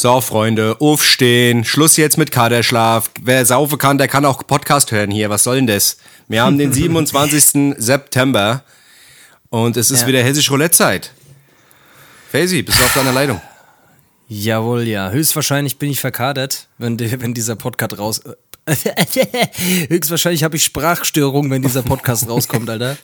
So, Freunde, aufstehen. Schluss jetzt mit Kaderschlaf. Wer saufen kann, der kann auch Podcast hören hier. Was soll denn das? Wir haben den 27. September und es ist Ja. wieder hessisch Roulette-Zeit. Faisy, bist du auf deiner Leitung? Jawohl, ja. Höchstwahrscheinlich bin ich verkadert, wenn, die, wenn dieser Podcast raus. Höchstwahrscheinlich habe ich Sprachstörungen, wenn dieser Podcast rauskommt, Alter.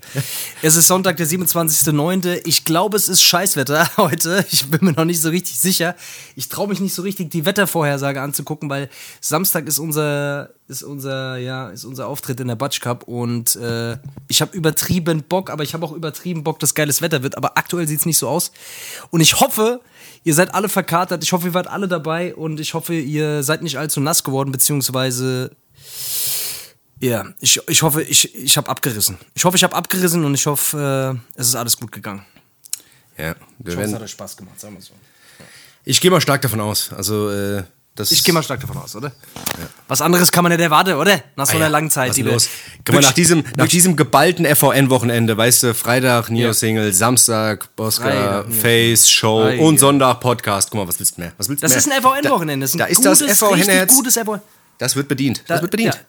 Es ist Sonntag, der 27.09. Ich glaube, es ist Scheißwetter heute. Ich bin mir noch nicht so richtig sicher. Ich traue mich nicht so richtig, die Wettervorhersage anzugucken, weil Samstag ist unser, ist unser, ja, ist unser Auftritt in der Batsch Cup und äh, ich habe übertrieben Bock, aber ich habe auch übertrieben Bock, dass geiles Wetter wird. Aber aktuell sieht es nicht so aus. Und ich hoffe, ihr seid alle verkatert. Ich hoffe, ihr wart alle dabei und ich hoffe, ihr seid nicht allzu nass geworden, beziehungsweise ja, ich, ich hoffe, ich, ich habe abgerissen. Ich hoffe, ich habe abgerissen und ich hoffe, äh, es ist alles gut gegangen. Ja, wir Ich hoffe, es hat euch Spaß gemacht, sagen wir so. ich gehe mal stark davon aus. Also, äh, das Ich gehe mal stark davon aus, oder? Was anderes kann man nicht erwarten, oder? Nach so Ah einer ja, langen Zeit, los? Mal, nach diesem, nach diesem geballten FVN-Wochenende, weißt du, Freitag Neo-Single, Samstag Bosca, Face, Show Ei, und ja. Sonntag Podcast. Guck mal, was willst du mehr? Was willst du Das mehr? ist ein FVN-Wochenende. Da, da ist das richtig FVN-Herz. gutes FVN. Das wird bedient. Das wird bedient. Ja,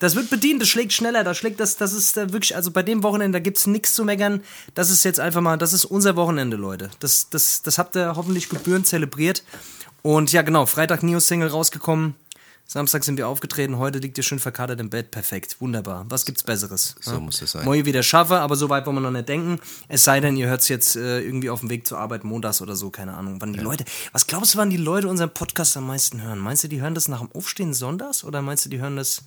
das wird bedient, das schlägt schneller, das schlägt das, das ist äh, wirklich, also bei dem Wochenende, da gibt's nichts zu meckern. Das ist jetzt einfach mal, das ist unser Wochenende, Leute. Das, das, das habt ihr hoffentlich gebührend zelebriert. Und ja, genau, Freitag Neo-Single rausgekommen. Samstag sind wir aufgetreten, heute liegt ihr schön verkatert im Bett. Perfekt, wunderbar. Was gibt's Besseres? So muss es sein. Moi wieder schaffe, aber so weit wollen wir noch nicht denken. Es sei denn, ihr hört's jetzt äh, irgendwie auf dem Weg zur Arbeit montags oder so, keine Ahnung. Wann die Leute, was glaubst du, wann die Leute unseren Podcast am meisten hören? Meinst du, die hören das nach dem Aufstehen sonntags oder meinst du, die hören das,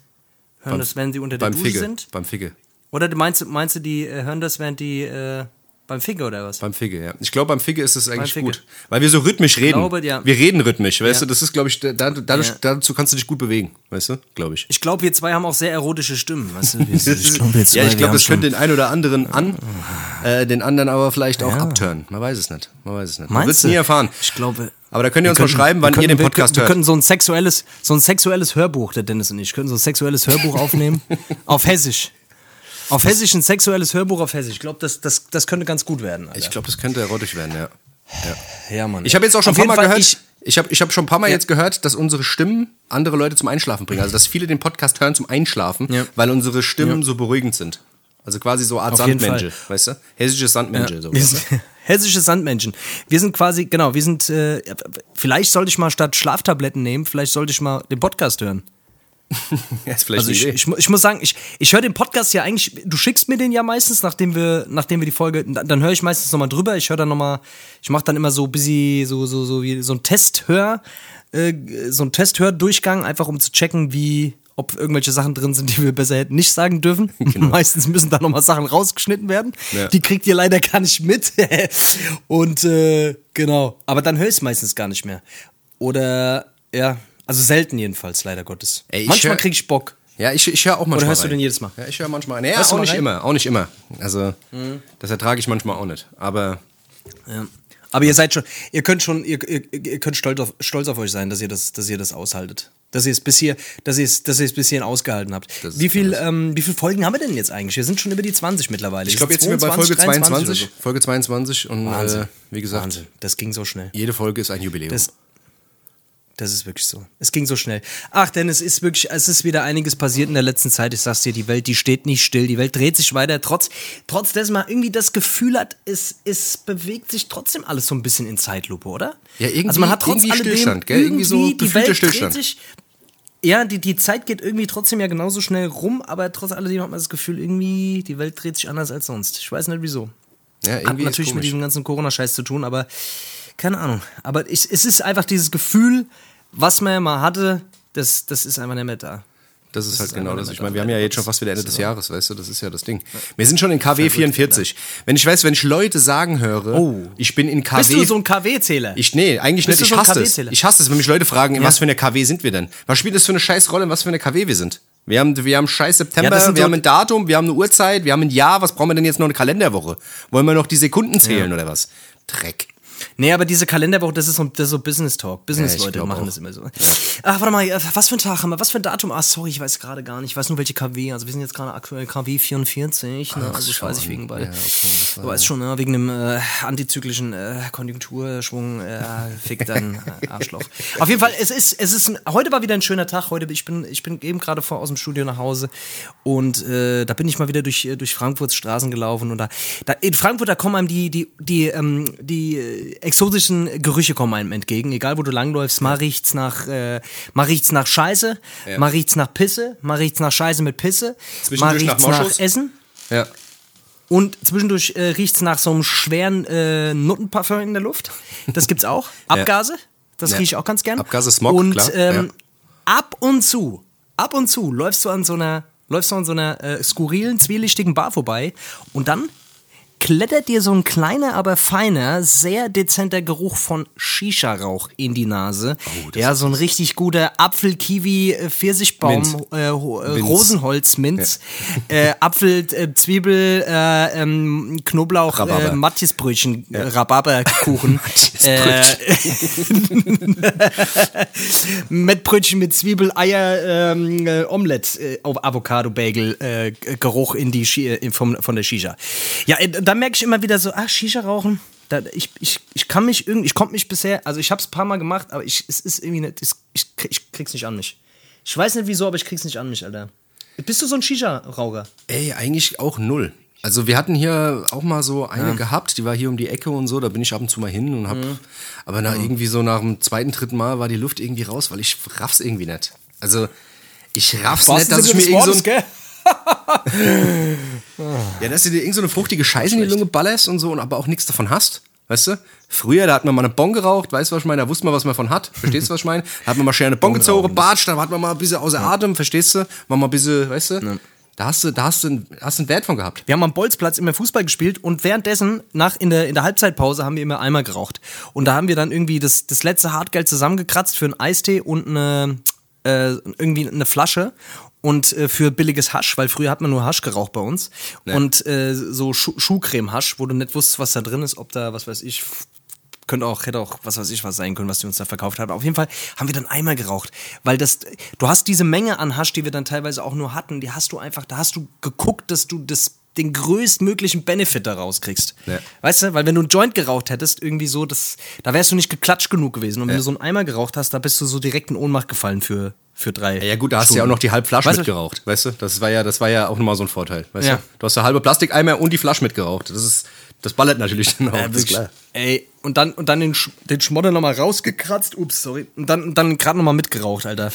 hören das, wenn sie unter der Beim Dusche Figge. sind? Beim Figge. Oder meinst, du- meinst du, die äh, hören das, während die äh, beim Figge oder was? Beim Figge, ja. Ich glaube, beim Figge ist es eigentlich gut. Weil wir so rhythmisch reden. glaube, ja. Wir reden rhythmisch, weißt Ja. du? Das ist, glaube ich, da, dadurch, Ja. dazu kannst du dich gut bewegen, weißt du? Glaube ich. Ich glaube, wir zwei haben auch sehr erotische Stimmen. Weißt du? Wir- ich glaube, wir zwei, ja, ich glaube, das könnte den einen oder anderen an, äh, den anderen aber vielleicht auch abturnen. Man weiß es nicht. Man weiß es nicht. Man wird es nie erfahren. Ich glaube. Aber da könnt ihr uns wir mal schreiben, wann wir ihr den Podcast wir, hört. Wir können so ein sexuelles, so ein sexuelles Hörbuch, der Dennis und ich, können so ein sexuelles Hörbuch aufnehmen. auf Hessisch. Auf Hessisch, ein sexuelles Hörbuch auf Hessisch. Ich glaube, das, das, das könnte ganz gut werden. Alter. Ich glaube, das könnte erotisch werden, ja. ja, Mann. Ich habe jetzt auch schon ein paar Mal Fall, gehört, Ich, ich habe ich hab schon ein paar Mal jetzt gehört, dass unsere Stimmen andere Leute zum Einschlafen bringen. Also, dass viele den Podcast hören zum Einschlafen, Ja. weil unsere Stimmen so beruhigend sind. Also quasi so eine Art Sandmäntel, weißt du? Hessisches Sandmäntel. So. wir sind, hessische Sandmenschen. Wir sind quasi, genau, wir sind, äh, vielleicht sollte ich mal statt Schlaftabletten nehmen, vielleicht sollte ich mal den Podcast hören. Also ich, ich, ich muss sagen, ich, ich höre den Podcast ja eigentlich, du schickst mir den ja meistens, nachdem wir, nachdem wir die Folge, dann dann höre ich meistens nochmal drüber, ich höre dann nochmal, ich mache dann immer so busy, so, so, so wie so ein Testhör, äh, so ein Testhör-Durchgang, einfach um zu checken, wie, ob irgendwelche Sachen drin sind, die wir besser hätten nicht sagen dürfen. Meistens müssen da nochmal Sachen rausgeschnitten werden. Ja. Die kriegt ihr leider gar nicht mit. Und äh, genau. Aber dann höre ich es meistens gar nicht mehr. Oder ja, also selten jedenfalls, leider Gottes. Ey, Manchmal kriege ich Bock. Ja, ich, ich höre auch manchmal Oder hörst du rein. den jedes Mal? Ja, ich höre manchmal rein. Ja, Hörst du auch nicht rein? immer, auch nicht immer. Also, das ertrage ich manchmal auch nicht. Aber Ja. Aber ihr seid schon, ihr könnt schon, ihr, ihr, ihr könnt stolz auf, stolz auf euch sein, dass ihr das, dass ihr das aushaltet. Dass ihr es bis hier, dass ihr es, dass ihr es bis hierhin ausgehalten habt. Wie viel, ähm, wie viele Folgen haben wir denn jetzt eigentlich? Wir sind schon über die 20 mittlerweile. ich glaube, jetzt sind wir bei Folge 22. Folge 22 und Wahnsinn. äh, wie gesagt, Wahnsinn. Das ging so schnell. jede Folge ist ein Jubiläum. Das, das ist wirklich so. Es ging so schnell. Ach, denn es ist wirklich, es ist wieder einiges passiert in der letzten Zeit. Ich sag's dir, die Welt, die steht nicht still. Die Welt dreht sich weiter. Trotz, trotz dessen man irgendwie das Gefühl hat, es, es bewegt sich trotzdem alles so ein bisschen in Zeitlupe, oder? Ja, irgendwie- also man hat trotz irgendwie alledem Stillstand, gell? Irgendwie so die Welt Stillstand. dreht sich. Ja, die, die Zeit geht irgendwie trotzdem ja genauso schnell rum, aber trotz alledem hat man das Gefühl, irgendwie, die Welt dreht sich anders als sonst. Ich weiß nicht wieso. ja, Hat irgendwie ist natürlich mit diesem ganzen Corona-Scheiß zu tun, aber keine Ahnung. Aber ich, es ist einfach dieses Gefühl, was man ja mal hatte, das, das ist einfach nicht mehr da. Das ist halt ist genau das. Ich meine, wir haben ja jetzt schon fast wieder Ende Das des Jahres, weißt du, das ist ja das Ding. Wir sind schon in KW 44. Wenn ich weiß, wenn ich Leute sagen höre, Oh. ich bin in KW. Bist du so ein KW-Zähler? ich, nee, eigentlich Bist nicht. Ich so hasse es. Ich hasse es, wenn mich Leute fragen, in Ja. was für eine KW sind wir denn? Was spielt das für eine scheiß Rolle, in was für eine KW wir sind? Wir haben, wir haben scheiß September, Ja, das wir haben ein Datum, wir haben eine Uhrzeit, wir haben ein Jahr. Was brauchen wir denn jetzt noch eine Kalenderwoche? Wollen wir noch die Sekunden zählen oder was? Dreck. Nee, aber diese Kalenderwoche, das ist so, das ist so Business Talk. Ja, ich Business-Leute glaub machen auch. das immer so. Ach, warte mal, äh, was für ein Tag haben wir? Was für ein Datum? Ah, sorry, ich weiß gerade gar nicht. Ich weiß nur, welche KW. Also wir sind jetzt gerade aktuell KW 44. Ne? Also das weiß ich wegen, weil Ja, okay, du weißt schon, ne? wegen dem äh, antizyklischen äh, Konjunkturschwung, äh, fick dein äh, Arschloch. Auf jeden Fall, es ist, es ist, ein, heute war wieder ein schöner Tag. Heute, ich bin, ich bin eben gerade vor aus dem Studio nach Hause und äh, da bin ich mal wieder durch, äh, durch Frankfurts Straßen gelaufen und da, da in Frankfurt, da kommen einem die, die, die, ähm, die exotischen Gerüche kommen einem entgegen. Egal, wo du langläufst, mal riecht's nach, äh, mal riecht's nach Scheiße, Ja. mal riecht's nach Pisse, mal riecht's nach Scheiße mit Pisse, mal nach riecht's nach, Moschus. Essen. Ja. Und zwischendurch äh, riecht's nach so einem schweren äh, Nuttenparfum in der Luft. Das gibt's auch. Abgase. Das Ja. rieche ich auch ganz gern. Abgase, Smog, Und klar, ähm, ja. ab und zu, ab und zu läufst du an so einer, läufst du an so einer äh, skurrilen, zwielichtigen Bar vorbei und dann klettert dir so ein kleiner, aber feiner, sehr dezenter Geruch von Shisha-Rauch in die Nase. Oh, ja, so ein richtig guter Apfel, Kiwi, äh, Pfirsichbaum, äh, äh, Minz. Minz, äh, Apfel, äh, Zwiebel, äh, ähm, Knoblauch, Rhabarber. äh, Matjesbrötchen, äh, Rhabarberkuchen, Mettbrötchen mit Zwiebel, Eier, ähm, äh, Omelette, auf Avocado, Bagel, G- Geruch in die Shi äh, vom, von der Shisha. Ja, äh, da merke ich immer wieder so, ach, Shisha rauchen. Da, ich, ich, ich kann mich irgendwie, ich konnte mich bisher, also ich habe es ein paar Mal gemacht, aber ich, es ist irgendwie nicht, ich, ich krieg's nicht an mich. Ich weiß nicht wieso, aber ich krieg's nicht an mich, Alter. Bist du so ein Shisha-Raucher? Ey, eigentlich auch null. Also wir hatten hier auch mal so eine gehabt, die war hier um die Ecke und so, da bin ich ab und zu mal hin und hab, Mhm. aber nach irgendwie so nach dem zweiten, dritten Mal war die Luft irgendwie raus, weil ich raff's irgendwie nicht. Also ich raff's nicht, dass ich mir irgend so ein? Ja, dass du dir irgend so eine fruchtige Scheiße in die Lunge ballerst und so und aber auch nichts davon hast. Weißt du? Früher, da hat man mal eine Bon geraucht, weißt du, was ich meine? Da wusste man, was man von hat. Verstehst du, was ich meine? Da hat man mal schnell eine Bon gezogen, Batsch, dann hat man mal ein bisschen außer Atem, verstehst du? War mal ein bisschen, weißt du? Da hast du, da hast du, einen- hast einen Wert von gehabt. Wir haben am Bolzplatz immer Fußball gespielt und währenddessen, nach, in, der, in der Halbzeitpause, haben wir immer Eimer geraucht. Und da haben wir dann irgendwie das, das letzte Hartgeld zusammengekratzt für einen Eistee und eine, äh, irgendwie eine Flasche und äh, für billiges Hasch, weil früher hat man nur Hasch geraucht bei uns. Und äh, so Schuh Schuhcreme-Hasch, wo du nicht wusstest, was da drin ist, ob da, was weiß ich, könnte auch, hätte auch, was weiß ich, was sein können, was die uns da verkauft haben. Auf jeden Fall haben wir dann Eimer geraucht. Weil das, du hast diese Menge an Hasch, die wir dann teilweise auch nur hatten, die hast du einfach, da hast du geguckt, dass du das, den größtmöglichen Benefit daraus kriegst. Ja. Weißt du, weil wenn du einen Joint geraucht hättest, irgendwie so, das, da wärst du nicht geklatscht genug gewesen. Und wenn Ja. du so einen Eimer geraucht hast, da bist du so direkt in Ohnmacht gefallen für, für drei. Ja gut, da hast du ja auch noch die halbe Flasche Weißt mitgeraucht, weißt du? Das war ja, das war ja auch nochmal so ein Vorteil, weißt Ja. du? Du hast ja halbe Plastikeimer und die Flasche mitgeraucht. Das ist, das ballert natürlich dann auch, Ja, das wirklich. klar. Ey, und dann, und dann den, Sch den Schmodder nochmal rausgekratzt, ups, sorry. Und dann, und dann gerade nochmal mitgeraucht, Alter.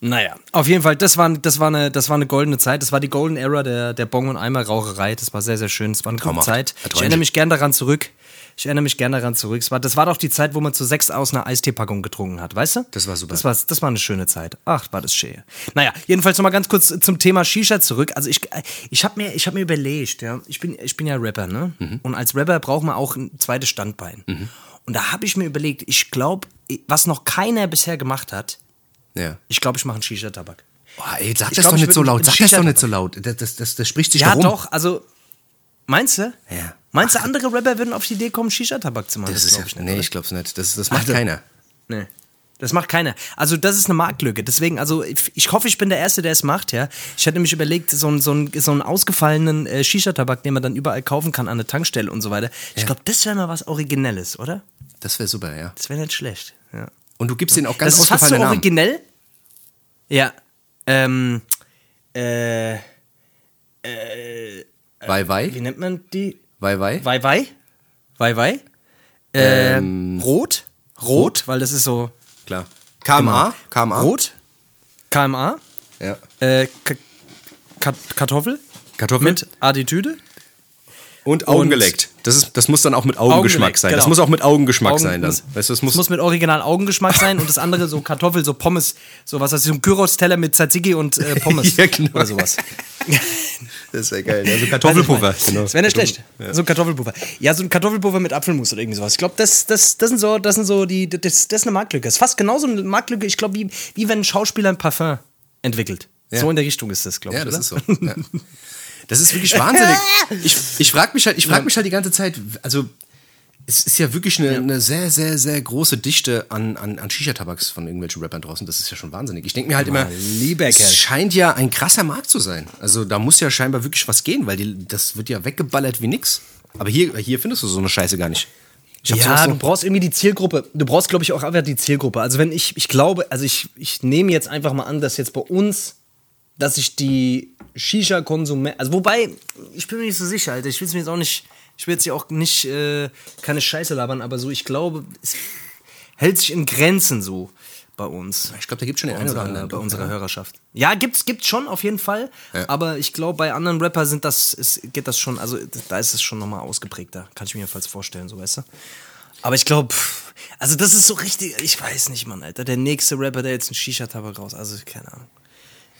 Naja, auf jeden Fall, das war, das, war eine, das war eine goldene Zeit. Das war die Golden Era der, der Bong- und Eimerraucherei. Das war sehr, sehr schön. Es war eine gute. Zeit. Ich erinnere mich gern daran zurück. Ich erinnere mich gern daran zurück. War, das war doch die Zeit, wo man zu sechs aus einer Eisteepackung getrunken hat, weißt du? Das war super. Das war, das war eine schöne Zeit. Ach, war das schön. Naja, jedenfalls nochmal ganz kurz zum Thema Shisha zurück. Also ich, ich habe mir, ich hab mir überlegt, ja, ich bin, ich bin ja Rapper, ne? Mhm. Und als Rapper braucht man auch ein zweites Standbein. Und da habe ich mir überlegt, ich glaube, was noch keiner bisher gemacht hat, Ja. ich glaube, ich mache einen Shisha-Tabak. Boah, ey, sag Ich das glaub, doch ich nicht so laut. Sag das doch nicht so laut. Das, das, das, das spricht sich Ja, darum. doch, also, meinst du? Ja. Meinst du, andere Rapper würden auf die Idee kommen, Shisha-Tabak zu machen? Das ist ja, ich nicht, nee, oder? ich glaub's nicht. Das, das macht Also- keiner. Nee. Das macht keiner. Also das ist eine Marktlücke. Deswegen, also ich, hoffe, ich bin der Erste, der es macht, ja. Ich hätte mich überlegt, so, einen- so, einen- so einen ausgefallenen äh, Shisha-Tabak, den man dann überall kaufen kann an der Tankstelle und so weiter. Ich glaube, das wäre mal was Originelles, oder? Das wäre super, ja. Das wäre nicht schlecht. Ja. Und du gibst denen auch ganz Das ist fast so ausgefallene Namen. originell. Ja. Ähm, äh, Wei, wei, wie nennt man die? Wei, wei. Wei Wei? Wei Wei? Ähm, Rot? Rot, weil das ist so. Klar. KMA? KMA? Rot? KMA? Ja. Äh, Ka Ka Kartoffel? Kartoffel? Mit Attitüde? Und Augen geleckt. Das, ist, das muss dann auch mit Augengeschmack sein. Das genau. muss auch mit Augengeschmack Augen- sein dann. muss- Weißt du, das muss, muss mit original Augengeschmack sein und das andere so Kartoffel, so Pommes, so was, also so ein Gyros-Teller mit Tzatziki und äh, Pommes Ja, genau. oder sowas. das wäre geil. Also Kartoffelpuffer. Genau. Das wäre nicht schlecht. So ein Kartoffelpuffer. Ja, so ein Kartoffelpuffer mit Apfelmus oder irgendwie sowas. Ich glaube, das, das, das sind so, das sind so die, das, das ist eine Marktlücke. Das ist fast genauso eine Marktlücke, ich glaube, wie, wie wenn ein Schauspieler ein Parfum entwickelt. Ja. So in der Richtung ist das, glaube ich. Ja, das oder? ist so. Ja. Das ist wirklich wahnsinnig. Ich, ich frage mich, halt, ich frag mich halt die ganze Zeit, also es ist ja wirklich eine, eine sehr, sehr, sehr große Dichte an, an, an Shisha-Tabaks von irgendwelchen Rappern draußen. Das ist ja schon wahnsinnig. Ich denke mir halt immer, lieber Kerl. es scheint ja ein krasser Markt zu sein. Also da muss ja scheinbar wirklich was gehen, weil die, das wird ja weggeballert wie nix. Aber hier, hier findest du so eine Scheiße gar nicht. Ja, du brauchst irgendwie die Zielgruppe. Du brauchst, glaube ich, auch einfach die Zielgruppe. Also wenn ich, ich glaube, also ich, ich nehme jetzt einfach mal an, dass jetzt bei uns, dass ich die Shisha-Konsument, also wobei, ich bin mir nicht so sicher, Alter. Ich will es mir jetzt auch nicht, ich will jetzt hier auch nicht äh, keine Scheiße labern, aber so, ich glaube, es hält sich in Grenzen so bei uns. Ich glaube, da gibt schon den einen oder anderen. bei unserer. Hörerschaft. Ja, gibt's, gibt's schon auf jeden Fall. Ja. Aber ich glaube, bei anderen Rapper sind das, ist, geht das schon, also da ist es schon nochmal ausgeprägter. Kann ich mir jedenfalls vorstellen, so weißt du. Aber ich glaube, also das ist so richtig, ich weiß nicht, Mann, Alter. Der nächste Rapper, der jetzt einen Shisha-Tabak raus, also keine Ahnung.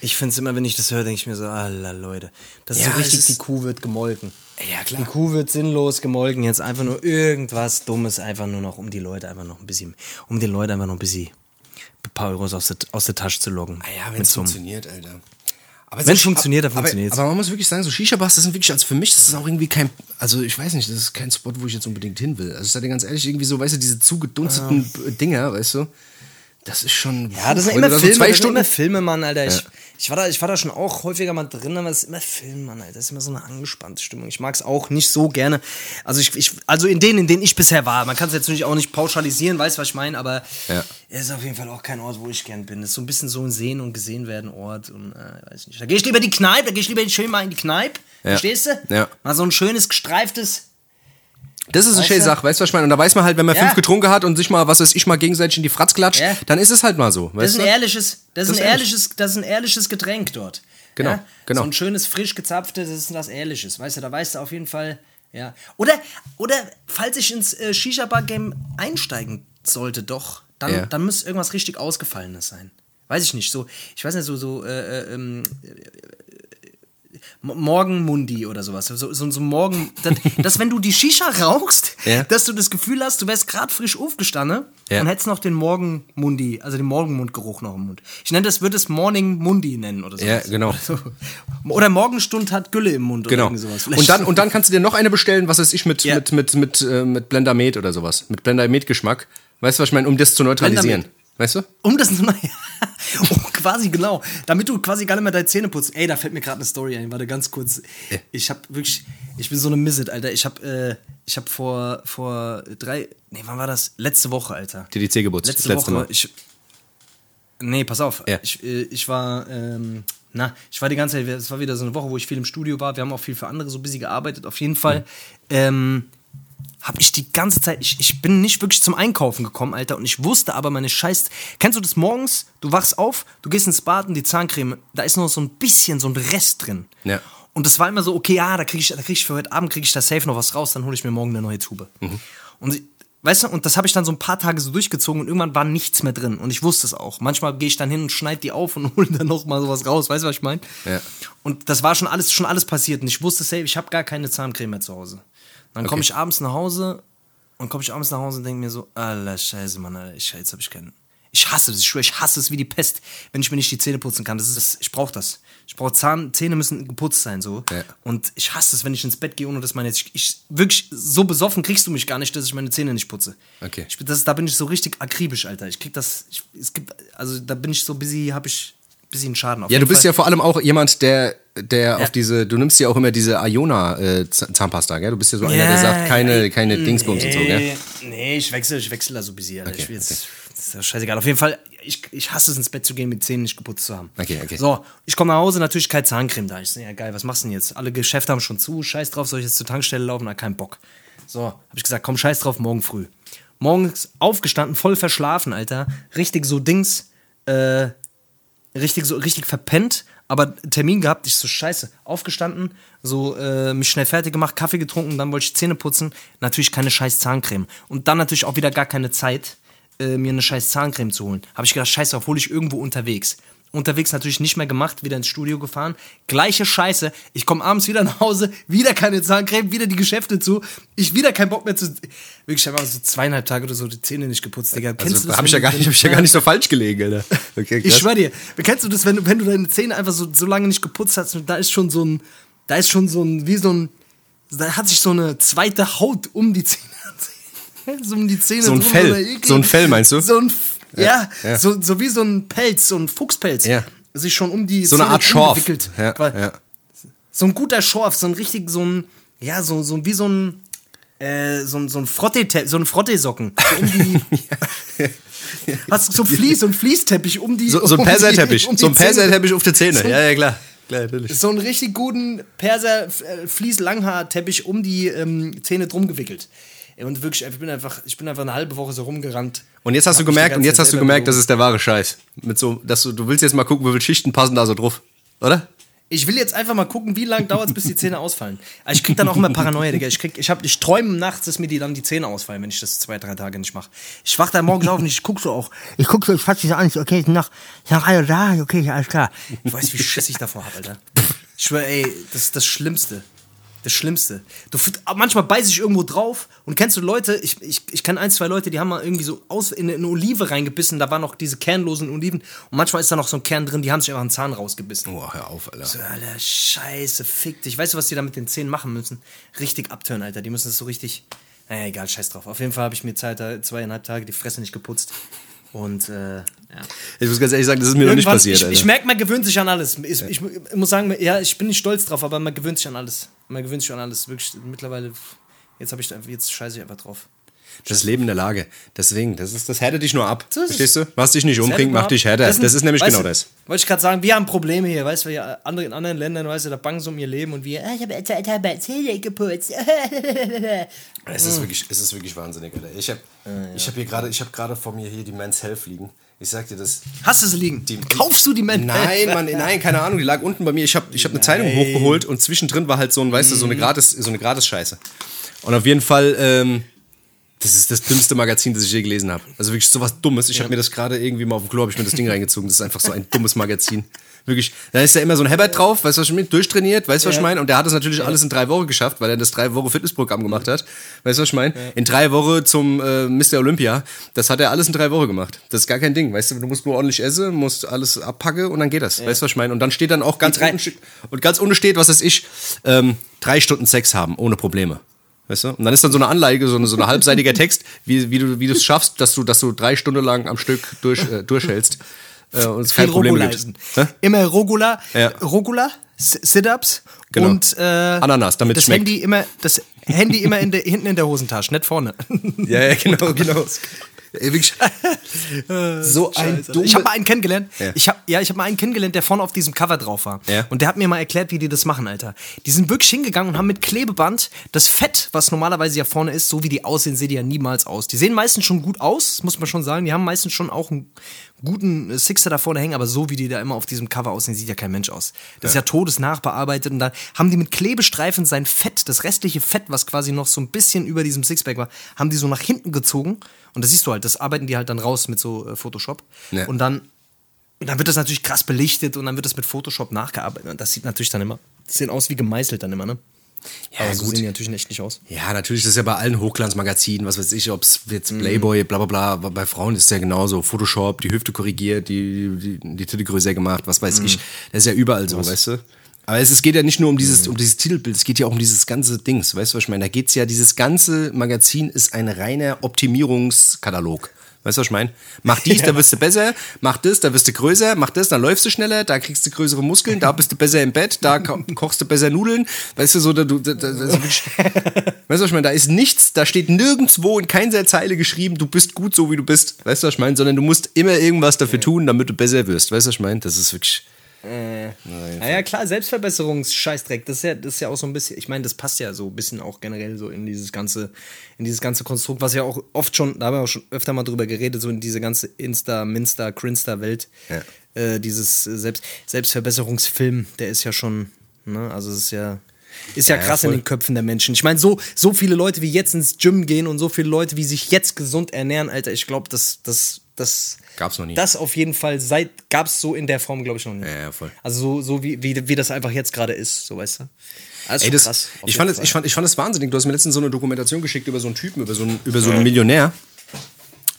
Ich finde es immer, wenn ich das höre, denke ich mir so, alla Leute. Das ist Ja, so richtig, es ist- die Kuh wird gemolken. Ja, klar. Die Kuh wird sinnlos gemolken, jetzt einfach nur irgendwas Dummes, einfach nur noch, um die Leute einfach noch ein bisschen, um den Leuten einfach noch ein bisschen ein paar Euros aus der, aus der Tasche zu loggen. Ah ja, wenn es funktioniert, Alter. Wenn's so- funktioniert, dann aber- funktioniert's. Aber man muss wirklich sagen, so Shisha-Bars, das sind wirklich, also für mich, das ist auch irgendwie kein, also ich weiß nicht, das ist kein Spot, wo ich jetzt unbedingt hin will. Also ich sage dir ganz ehrlich, irgendwie so, weißt du, diese zugedunsteten B- Dinger, weißt du, das ist schon. Ja, das sind immer du Filme, so zwei das sind Stunden. immer Filme, Mann, Alter. Ich, Ja. ich, war da, ich war da schon auch häufiger mal drin, aber es ist immer Film, Mann, Alter. Das ist immer so eine angespannte Stimmung. Ich mag es auch nicht so gerne. Also, ich, ich, also in denen, in denen ich bisher war. Man kann es jetzt natürlich auch nicht pauschalisieren, weißt was ich meine, aber Ja. es ist auf jeden Fall auch kein Ort, wo ich gern bin. Es ist so ein bisschen so ein Sehen und Gesehen werden Ort und äh, weiß nicht. Da gehe ich lieber in die Kneipe, da gehe ich lieber schön mal in die Kneipe. Ja. Verstehst du? Ja. Mal so ein schönes, gestreiftes. Das ist eine schöne? Sache, weißt du, was ich meine? Und da weiß man halt, wenn man Ja. fünf getrunken hat und sich mal, was weiß ich, mal gegenseitig in die Fratz klatscht, Ja. dann ist es halt mal so, Das ist ein ehrliches, das ist Das ein ist ehrlich. ehrliches, das ist ein ehrliches Getränk dort. Genau, ja? genau. So ein schönes, frisch gezapftes, das ist was ehrliches. Weißt du, da weißt du auf jeden Fall, ja. Oder, oder falls ich ins äh, Shisha-Bar-Game einsteigen sollte, doch, dann, Ja. dann muss irgendwas richtig Ausgefallenes sein. Weiß ich nicht, so, ich weiß nicht, so, so, äh, äh, ähm, Morgenmundi oder sowas. So, so, so Morgen. Das, dass, wenn du die Shisha rauchst, Ja. dass du das Gefühl hast, du wärst gerade frisch aufgestanden Ja. und hättest noch den Morgenmundi, also den Morgenmundgeruch noch im Mund. Ich nenne das, würde es Morning Mundi nennen oder sowas. Ja, genau. Oder, so. oder Morgenstund hat Gülle im Mund Genau. oder sowas. Vielleicht- Und dann, und dann kannst du dir noch eine bestellen, was weiß ich, mit, Ja. mit, mit, mit, äh, mit Blender Med oder sowas. Mit Blender Med Geschmack. Weißt du, was ich meine? Um das zu neutralisieren. Weißt du? Um das nur. oh, quasi genau. Damit du quasi gar nicht mehr deine Zähne putzt. Ey, da fällt mir gerade eine Story ein. Warte ganz kurz. Ich hab wirklich. Ich bin so eine Misset, Alter. Ich hab, äh, ich hab vor, vor drei. Nee, wann war das? Letzte Woche, Alter. Dir die Zähne geputzt. Letzte das letzte Woche. Mal. Ich, nee, pass auf. Ja. Ich, äh, ich war. Ähm, na, ich war die ganze Zeit. Es war wieder so eine Woche, wo ich viel im Studio war. Wir haben auch viel für andere so busy gearbeitet. Auf jeden Fall. Ähm, habe ich die ganze Zeit, ich, ich bin nicht wirklich zum Einkaufen gekommen, Alter, und ich wusste aber meine Scheiß. Kennst du das morgens? Du wachst auf, du gehst ins Bad und die Zahncreme, da ist noch so ein bisschen so ein Rest drin. Ja. Und das war immer so, okay, ja, da kriege ich, da krieg ich für heute Abend kriege ich da safe noch was raus, dann hole ich mir morgen eine neue Tube. Und ich- weißt du, und das habe ich dann so ein paar Tage so durchgezogen und irgendwann war nichts mehr drin. Und ich wusste es auch. Manchmal gehe ich dann hin und schneide die auf und hole dann noch mal sowas raus. Weißt du, was ich meine? Ja. Und das war schon alles, schon alles passiert. Und ich wusste safe, ich habe gar keine Zahncreme mehr zu Hause. Dann komme Okay. ich abends nach Hause und komme ich abends nach Hause und denke mir so, Alter, scheiße, Mann, Alter, ich, jetzt habe ich keinen. Ich hasse es, ich schwöre, ich hasse es wie die Pest, wenn ich mir nicht die Zähne putzen kann. Das ist, das, ich brauche das. Ich brauche Zahn, Zähne müssen geputzt sein, so. Ja. Und ich hasse es, wenn ich ins Bett gehe, ohne dass meine, ich, ich wirklich, so besoffen kriegst du mich gar nicht, dass ich meine Zähne nicht putze. Okay. Ich, das, da bin ich so richtig akribisch, Alter. Ich krieg das, ich, es gibt, also da bin ich so busy, habe ich einen Schaden. Auf Ja, du bist Fall. ja vor allem auch jemand, der, der auf diese, du nimmst ja auch immer diese Iona-Zahnpasta, gell? Du bist ja so einer, der Ja, sagt, keine, ja, keine Dingsbums und so, gell? Nee, nee, ich wechsle, ich wechsle da so busy, Alter. Okay, ich will jetzt, das ist ja scheißegal. Auf jeden Fall, ich, ich hasse es, ins Bett zu gehen, mit Zähnen nicht geputzt zu haben. Okay, okay. So, ich komme nach Hause, natürlich keine Zahncreme da. Ich so, ja geil, was machst du denn jetzt? Alle Geschäfte haben schon zu, scheiß drauf, soll ich jetzt zur Tankstelle laufen? Na, kein Bock. So, hab ich gesagt, komm, scheiß drauf, morgen früh. Morgens aufgestanden, voll verschlafen, Alter. Richtig so Dings, äh, richtig so richtig verpennt, aber Termin gehabt, ich so scheiße, aufgestanden, so äh, mich schnell fertig gemacht, Kaffee getrunken, dann wollte ich Zähne putzen, natürlich keine scheiß Zahncreme und dann natürlich auch wieder gar keine Zeit, äh, mir eine scheiß Zahncreme zu holen. Habe ich gedacht, scheiße, auf hole ich irgendwo unterwegs. Unterwegs natürlich nicht mehr gemacht, wieder ins Studio gefahren. Gleiche Scheiße. Ich komme abends wieder nach Hause, wieder keine Zahncreme, wieder die Geschäfte zu. Ich wieder keinen Bock mehr zu. Wirklich, ich habe so zweieinhalb Tage oder so die Zähne nicht geputzt, Digga. Kennst du Also, das, hab ich ja gar du- nicht, hab ich ja gar nicht so falsch gelegen, Alter. Okay, ich schwör dir, kennst du das, wenn du, wenn du deine Zähne einfach so, so lange nicht geputzt hast, und da ist schon so ein, da ist schon so ein, wie so ein, da hat sich so eine zweite Haut um die Zähne. so um die Zähne So ein Fell. So ein Fell, meinst du? So ein, F- ja, ja. So, so wie so ein Pelz, so ein Fuchspelz. Ja. Sich schon um die So eine Zähne Art Schorf. Ja, ja. So ein guter Schorf, so ein richtig, so ein, ja, so, so wie so ein, äh, so ein, so ein Frotte, so ein Frottesocken. So um die, was, so Fließ, so ein Fließteppich um die, So, so ein um die- Perserteppich. um die so ein. Perserteppich auf der Zähne. So- ja, ja, klar. Klar, natürlich. So einen richtig guten Perser äh, um die ähm, Zähne drum gewickelt. Und wirklich, ich bin einfach, ich bin einfach eine halbe Woche so rumgerannt. Und jetzt hast du gemerkt, und jetzt hast du gemerkt, das ist der wahre Scheiß. Mit so, dass du, du willst jetzt mal gucken, wie viele Schichten passen da so drauf. Oder? Ich will jetzt einfach mal gucken, wie lange dauert es, bis die Zähne ausfallen. Aber ich krieg dann auch immer Paranoia, Digga. Ich, krieg, ich, hab, ich träume nachts, dass mir die dann die Zähne ausfallen, wenn ich das zwei, drei Tage nicht mache. Ich wach da morgens auf und ich guck so auch. Ich guck so, ich fasse so an, ich okay, sind noch alle da? Okay, alles klar. Ich weiß, wie Schiss ich davor hab, Alter. Ich schwör, ey, das ist das Schlimmste. Das Schlimmste. Du, manchmal beiß ich irgendwo drauf und kennst du Leute, ich, ich, ich kenne ein, zwei Leute, die haben mal irgendwie so aus, in eine Olive reingebissen, da waren noch diese kernlosen Oliven und manchmal ist da noch so ein Kern drin, die haben sich einfach einen Zahn rausgebissen. Oh, hör auf, Alter. So, Alter, scheiße, fick dich. Weißt du, was die da mit den Zähnen machen müssen? Richtig abtören, Alter. Die müssen das so richtig. Naja, egal, scheiß drauf. Auf jeden Fall habe ich mir zwei, zweieinhalb Tage die Fresse nicht geputzt. Und äh, ja. Ich muss ganz ehrlich sagen, das ist mir noch nicht Irgendwann- passiert, ich, Alter. ich merke, man gewöhnt sich an alles. Ich, ich, ich muss sagen, ja, ich bin nicht stolz drauf, aber man gewöhnt sich an alles. Man gewöhnt sich an alles. Wirklich, mittlerweile, jetzt habe ich jetzt scheiße ich einfach drauf. das Leben der Lage. Deswegen, das, ist, das härtet dich nur ab. Es. Verstehst du? Was dich nicht umbringt, macht dich härter. Das, sind- ist nämlich genau du, das. Wollte ich gerade sagen, wir haben Probleme hier, weißt du, ja, andere, in anderen Ländern, weißt du, da bangen so um ihr Leben und wir, ah, ich habe Tage Zähne geputzt. Es ist wirklich, es ist wirklich wahnsinnig, Alter. Ich habe ich hab hier gerade, ich habe gerade vor mir hier die Men's Health liegen. Ich sag dir das. Hast du sie liegen? Kaufst du die Menschen? Nein, Mann, nein, keine Ahnung, die lag unten bei mir. Ich habe ich hab eine Zeitung hochgeholt und zwischendrin war halt so ein, weißt du, so eine gratis, so eine gratis Scheiße. Und auf jeden Fall, ähm, das ist das dümmste Magazin, das ich je gelesen habe. Also wirklich sowas Dummes. Ich habe mir das gerade irgendwie mal auf dem Klo, habe ich mir das Ding reingezogen. Das ist einfach so ein dummes Magazin. Wirklich. Da ist ja immer so ein Herbert drauf, weißt du, was ich meine? Durchtrainiert, weißt du, was ich meine? Und der hat das natürlich alles in drei Wochen geschafft, weil er das drei Wochen Fitnessprogramm gemacht hat. Weißt du, was ich meine? In drei Wochen zum äh, Mr. Olympia. Das hat er alles in drei Wochen gemacht. Das ist gar kein Ding. Weißt du, du musst nur ordentlich essen, musst alles abpacken und dann geht das. Weißt du, was ich meine? Und dann steht dann auch ganz unten, und ganz unten steht, was weiß ich, ähm, drei Stunden Sex haben, ohne Probleme. Weißt du? Und dann ist dann so eine Anleihe, so, eine, so ein halbseitiger Text, wie, wie du wie du es schaffst, dass du, dass du drei Stunden lang am Stück durch, äh, durchhältst. Äh, und es kein Problem Rogula gibt. Hä? Immer Rogula, Ja. Rogula, Sit-Ups Genau. und äh, Ananas, damit das schmeckt. Handy immer, das Handy immer in der, hinten in der Hosentasche, nicht vorne. Ja, ja, genau, genau. Wirklich, so ein dummer... Ich habe mal einen kennengelernt. Ja. Ich hab, ja, ich habe mal einen kennengelernt, der vorne auf diesem Cover drauf war. Ja. Und der hat mir mal erklärt, wie die das machen, Alter. Die sind wirklich hingegangen und haben mit Klebeband das Fett, was normalerweise ja vorne ist, so wie die aussehen, sehen die ja niemals aus. Die sehen meistens schon gut aus, muss man schon sagen. Die haben meistens schon auch einen guten Sixer da vorne hängen, aber so wie die da immer auf diesem Cover aussehen, sieht ja kein Mensch aus. Das ist ja todesnachbearbeitet und dann haben die mit Klebestreifen sein Fett, das restliche Fett, was quasi noch so ein bisschen über diesem Sixpack war, haben die so nach hinten gezogen und das siehst du halt, das arbeiten die halt dann raus mit so äh, Photoshop Ja. und dann und dann wird das natürlich krass belichtet und dann wird das mit Photoshop nachgearbeitet und das sieht natürlich dann immer, sieht aus wie gemeißelt dann immer, ne? Ja, aber so gut. sehen die natürlich echt nicht aus. Ja, natürlich, das ist ja bei allen Hochglanzmagazinen, was weiß ich, ob es jetzt Playboy, bla bla bla, aber bei Frauen ist es ja genauso. Photoshop, die Hüfte korrigiert, die, die, die Titte größer gemacht, was weiß ich. Das ist ja überall so, weißt du? Aber es, es geht ja nicht nur um dieses, um dieses Titelbild, es geht ja auch um dieses ganze Dings, weißt du, was ich meine? Da geht's ja, dieses ganze Magazin ist ein reiner Optimierungskatalog. Weißt du, was ich meine? Mach dies, da wirst du besser, mach das, da wirst du größer, mach das, dann läufst du schneller, da kriegst du größere Muskeln, da bist du besser im Bett, da ko kochst du besser Nudeln. Weißt du, so, da, da, da, ist wirklich, Weißt du, was ich meine? Da ist nichts, da steht nirgendwo in keiner Zeile geschrieben, du bist gut so, wie du bist. Weißt du, was ich meine? Sondern du musst immer irgendwas dafür tun, damit du besser wirst. Weißt du, was ich meine? Das ist wirklich. Naja, klar, Selbstverbesserungsscheißdreck, das ist ja, das ist ja auch so ein bisschen, ich meine, das passt ja so ein bisschen auch generell so in dieses ganze, in dieses ganze Konstrukt, was ja auch oft schon, da haben wir auch schon öfter mal drüber geredet, so in diese ganze Insta, Minsta, Crinsta-Welt, Ja. äh, dieses äh, Selbst, Selbstverbesserungsfilm, der ist ja schon, ne, also es ist ja, ist ja, Ja, krass voll. in den Köpfen der Menschen. Ich meine, so, so viele Leute, wie jetzt ins Gym gehen und so viele Leute, wie sich jetzt gesund ernähren, Alter, ich glaube, das, das, das Gab's noch nie. Das auf jeden Fall seit gab's so in der Form, glaube ich, noch nicht. Ja, ja, voll. Also so, so wie, wie, wie das einfach jetzt gerade ist, so weißt du. Also Ey, das, krass, ich, fand es, Fall. ich, fand, ich fand es wahnsinnig. Du hast mir letztens so eine Dokumentation geschickt über so einen Typen, über so einen, über so einen Millionär.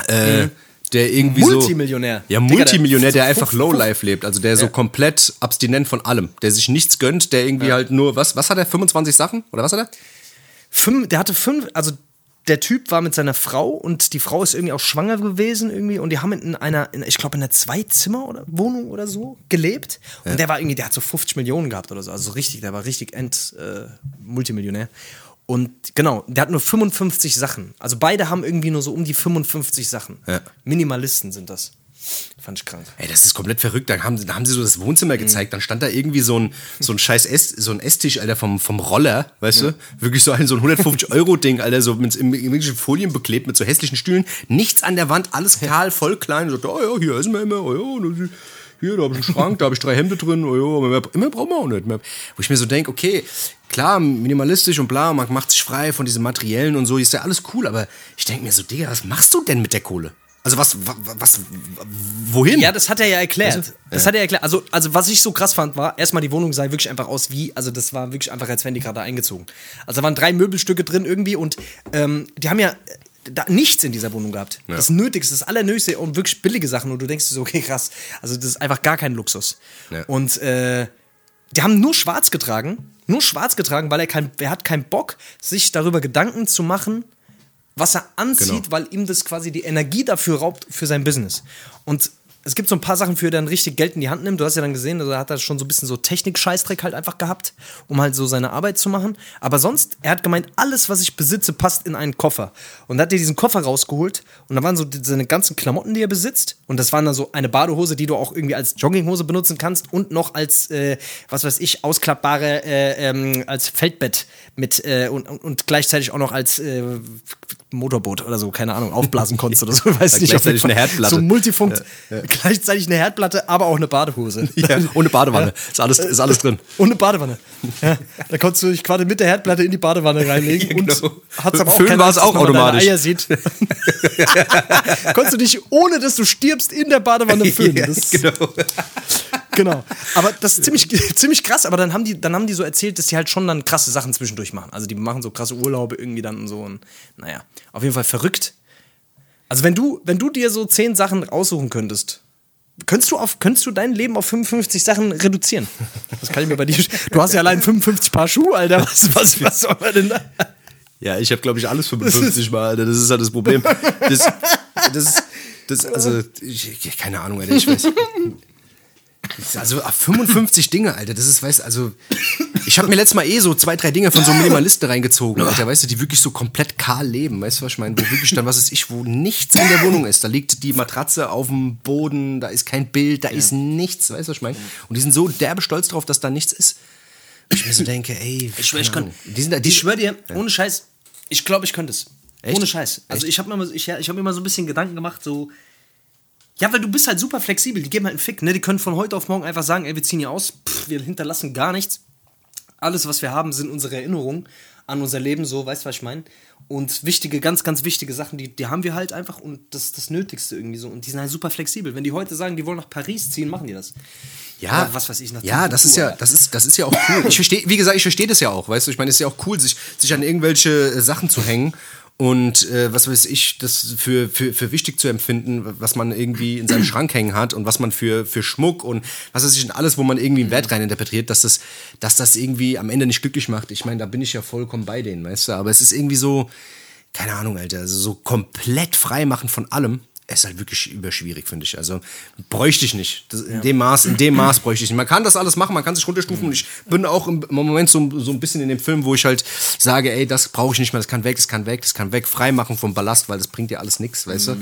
Äh, der irgendwie Multimillionär. So, ja, Multimillionär, der einfach Lowlife lebt. Also der so komplett abstinent von allem. Der sich nichts gönnt, der irgendwie halt nur, was, was hat er, 25 Sachen? Oder was hat er? fünf, der hatte fünf, also der Typ war mit seiner Frau und die Frau ist irgendwie auch schwanger gewesen irgendwie und die haben in einer, in, ich glaube in einer Zweizimmer oder Wohnung oder so gelebt und der war irgendwie, der hat so 50 Millionen gehabt oder so, also so richtig, der war richtig End äh, Multimillionär. Und genau, der hat nur 55 Sachen. Also beide haben irgendwie nur so um die 55 Sachen. Ja. Minimalisten sind das. Fand ich krank. Ey, das ist komplett verrückt. Da haben, da haben sie so das Wohnzimmer gezeigt. Dann stand da irgendwie so ein, so ein scheiß Ess, so ein Esstisch, Alter, vom, vom Roller, weißt du? Wirklich so ein, so ein 150-Euro-Ding, Alter, so mit irgendwelchen Folien beklebt, mit so hässlichen Stühlen. Nichts an der Wand, alles kahl, voll klein. Sagt, oh ja, hier essen wir immer, oh ja, hier, da habe ich einen Schrank, da habe ich drei Hemden drin, oh ja, mehr, mehr brauchen wir auch nicht. Mehr. Wo ich mir so denke, okay, klar, minimalistisch und bla, man macht sich frei von diesem Materiellen und so, ist ja alles cool, aber ich denke mir so, Digga, was machst du denn mit der Kohle? Also was, was, was wohin? Ja, das hat er ja erklärt. Du? Das hat er erklärt. Also, also, was ich so krass fand, war, erstmal die Wohnung sah wirklich einfach aus wie, also das war wirklich einfach, als wären die gerade eingezogen. Also da waren drei Möbelstücke drin irgendwie und ähm, die haben ja äh, da nichts in dieser Wohnung gehabt. Das Nötigste, das Allernötigste und wirklich billige Sachen und du denkst dir so, okay, krass. Also das ist einfach gar kein Luxus. Ja. Und äh, die haben nur schwarz getragen, nur schwarz getragen, weil er kein, er hat keinen Bock, sich darüber Gedanken zu machen, was er anzieht, Genau. weil ihm das quasi die Energie dafür raubt für sein Business. Und es gibt so ein paar Sachen, für die er dann richtig Geld in die Hand nimmt. Du hast ja dann gesehen, also er hat da schon so ein bisschen so Technik-Scheißdreck halt einfach gehabt, um halt so seine Arbeit zu machen. Aber sonst, er hat gemeint, alles, was ich besitze, passt in einen Koffer. Und da hat er diesen Koffer rausgeholt und da waren so seine ganzen Klamotten, die er besitzt. Und das waren dann so eine Badehose, die du auch irgendwie als Jogginghose benutzen kannst und noch als, äh, was weiß ich, ausklappbare, äh, ähm, als Feldbett mit äh, und, und, gleichzeitig auch noch als äh, Motorboot oder so, keine Ahnung, aufblasen konntest oder so. Weiß nicht, gleichzeitig eine Herdplatte. So Multifunkt, gleichzeitig eine Herdplatte, aber auch eine Badehose. Ja, ohne Badewanne. Ist, alles, ist alles drin. Und eine Badewanne. Ja, da konntest du dich quasi mit der Herdplatte in die Badewanne reinlegen. Ja, genau. Und hat's aber auch Föhn war es auch automatisch. Eier sieht. konntest du dich, ohne dass du stirbst, in der Badewanne föhnen. Ja, genau. genau. Aber das ist ziemlich, ziemlich krass. Aber dann haben, die, dann haben die so erzählt, dass die halt schon dann krasse Sachen zwischendurch machen. Also die machen so krasse Urlaube irgendwie dann und so. Und naja, auf jeden Fall verrückt. Also wenn du, wenn du dir so zehn Sachen raussuchen könntest, könntest du, auf, könntest du dein Leben auf 55 Sachen reduzieren? Das kann ich mir bei dir. Du hast ja allein 55 Paar Schuhe, Alter. Was, was, was soll man denn da? Ja, ich habe, glaube ich, alles 55 Mal, Alter. Das ist halt das Problem. Das, das, das also, ich, keine Ahnung, Alter. Ich weiß. Also 55 Dinge, Alter, das ist, weißt also ich habe mir letztes Mal eh so zwei, drei Dinge von so Minimalisten reingezogen, Alter, weißt du, die wirklich so komplett kahl leben, weißt du, was ich meine, wo wirklich dann, was ist ich, wo nichts in der Wohnung ist, da liegt die Matratze auf dem Boden, da ist kein Bild, da ist nichts, weißt du, was ich meine, und die sind so derbe stolz drauf, dass da nichts ist. Ich mir so denke, ey, Ich schwör, ich kann. Die sind da, die, ich schwör dir, ohne Scheiß, ich glaube, ich könnte es. Echt? Ohne Scheiß. Also ich habe mir, immer- ich, ich hab mir immer so ein bisschen Gedanken gemacht, so. Ja, weil du bist halt super flexibel. Die geben halt einen Fick, ne? Die können von heute auf morgen einfach sagen, ey, wir ziehen hier aus, Pff, wir hinterlassen gar nichts. Alles, was wir haben, sind unsere Erinnerungen an unser Leben, so, weißt du, was ich meine? Und wichtige, ganz, ganz wichtige Sachen, die, die haben wir halt einfach und das ist das Nötigste irgendwie so. Und die sind halt super flexibel. Wenn die heute sagen, die wollen nach Paris ziehen, machen die das. Ja, Oder was weiß ich, nach Ja, das ist ja, das ist, das ist ja auch cool. Ich verstehe, wie gesagt, ich verstehe das ja auch, weißt du. Ich meine, es ist ja auch cool, sich, sich an irgendwelche Sachen zu hängen und äh, was weiß ich, das für, für, für wichtig zu empfinden, was man irgendwie in seinem Schrank hängen hat und was man für, für Schmuck und was weiß ich, und alles, wo man irgendwie einen Wert rein interpretiert, dass das, dass das irgendwie am Ende nicht glücklich macht. Ich meine, da bin ich ja vollkommen bei denen, weißt du. Aber es ist irgendwie so, keine Ahnung, Alter, also so komplett frei machen von allem. Ist halt wirklich überschwierig, finde ich. Also bräuchte ich nicht. Das, in, dem Maß, in dem Maß bräuchte ich nicht. Man kann das alles machen, man kann sich runterstufen. Und ich bin auch im, Moment so, so ein bisschen in dem Film, wo ich halt sage, ey, das brauche ich nicht mehr, das kann weg, das kann weg, das kann weg. Frei machen vom Ballast, weil das bringt ja alles nichts, weißt du?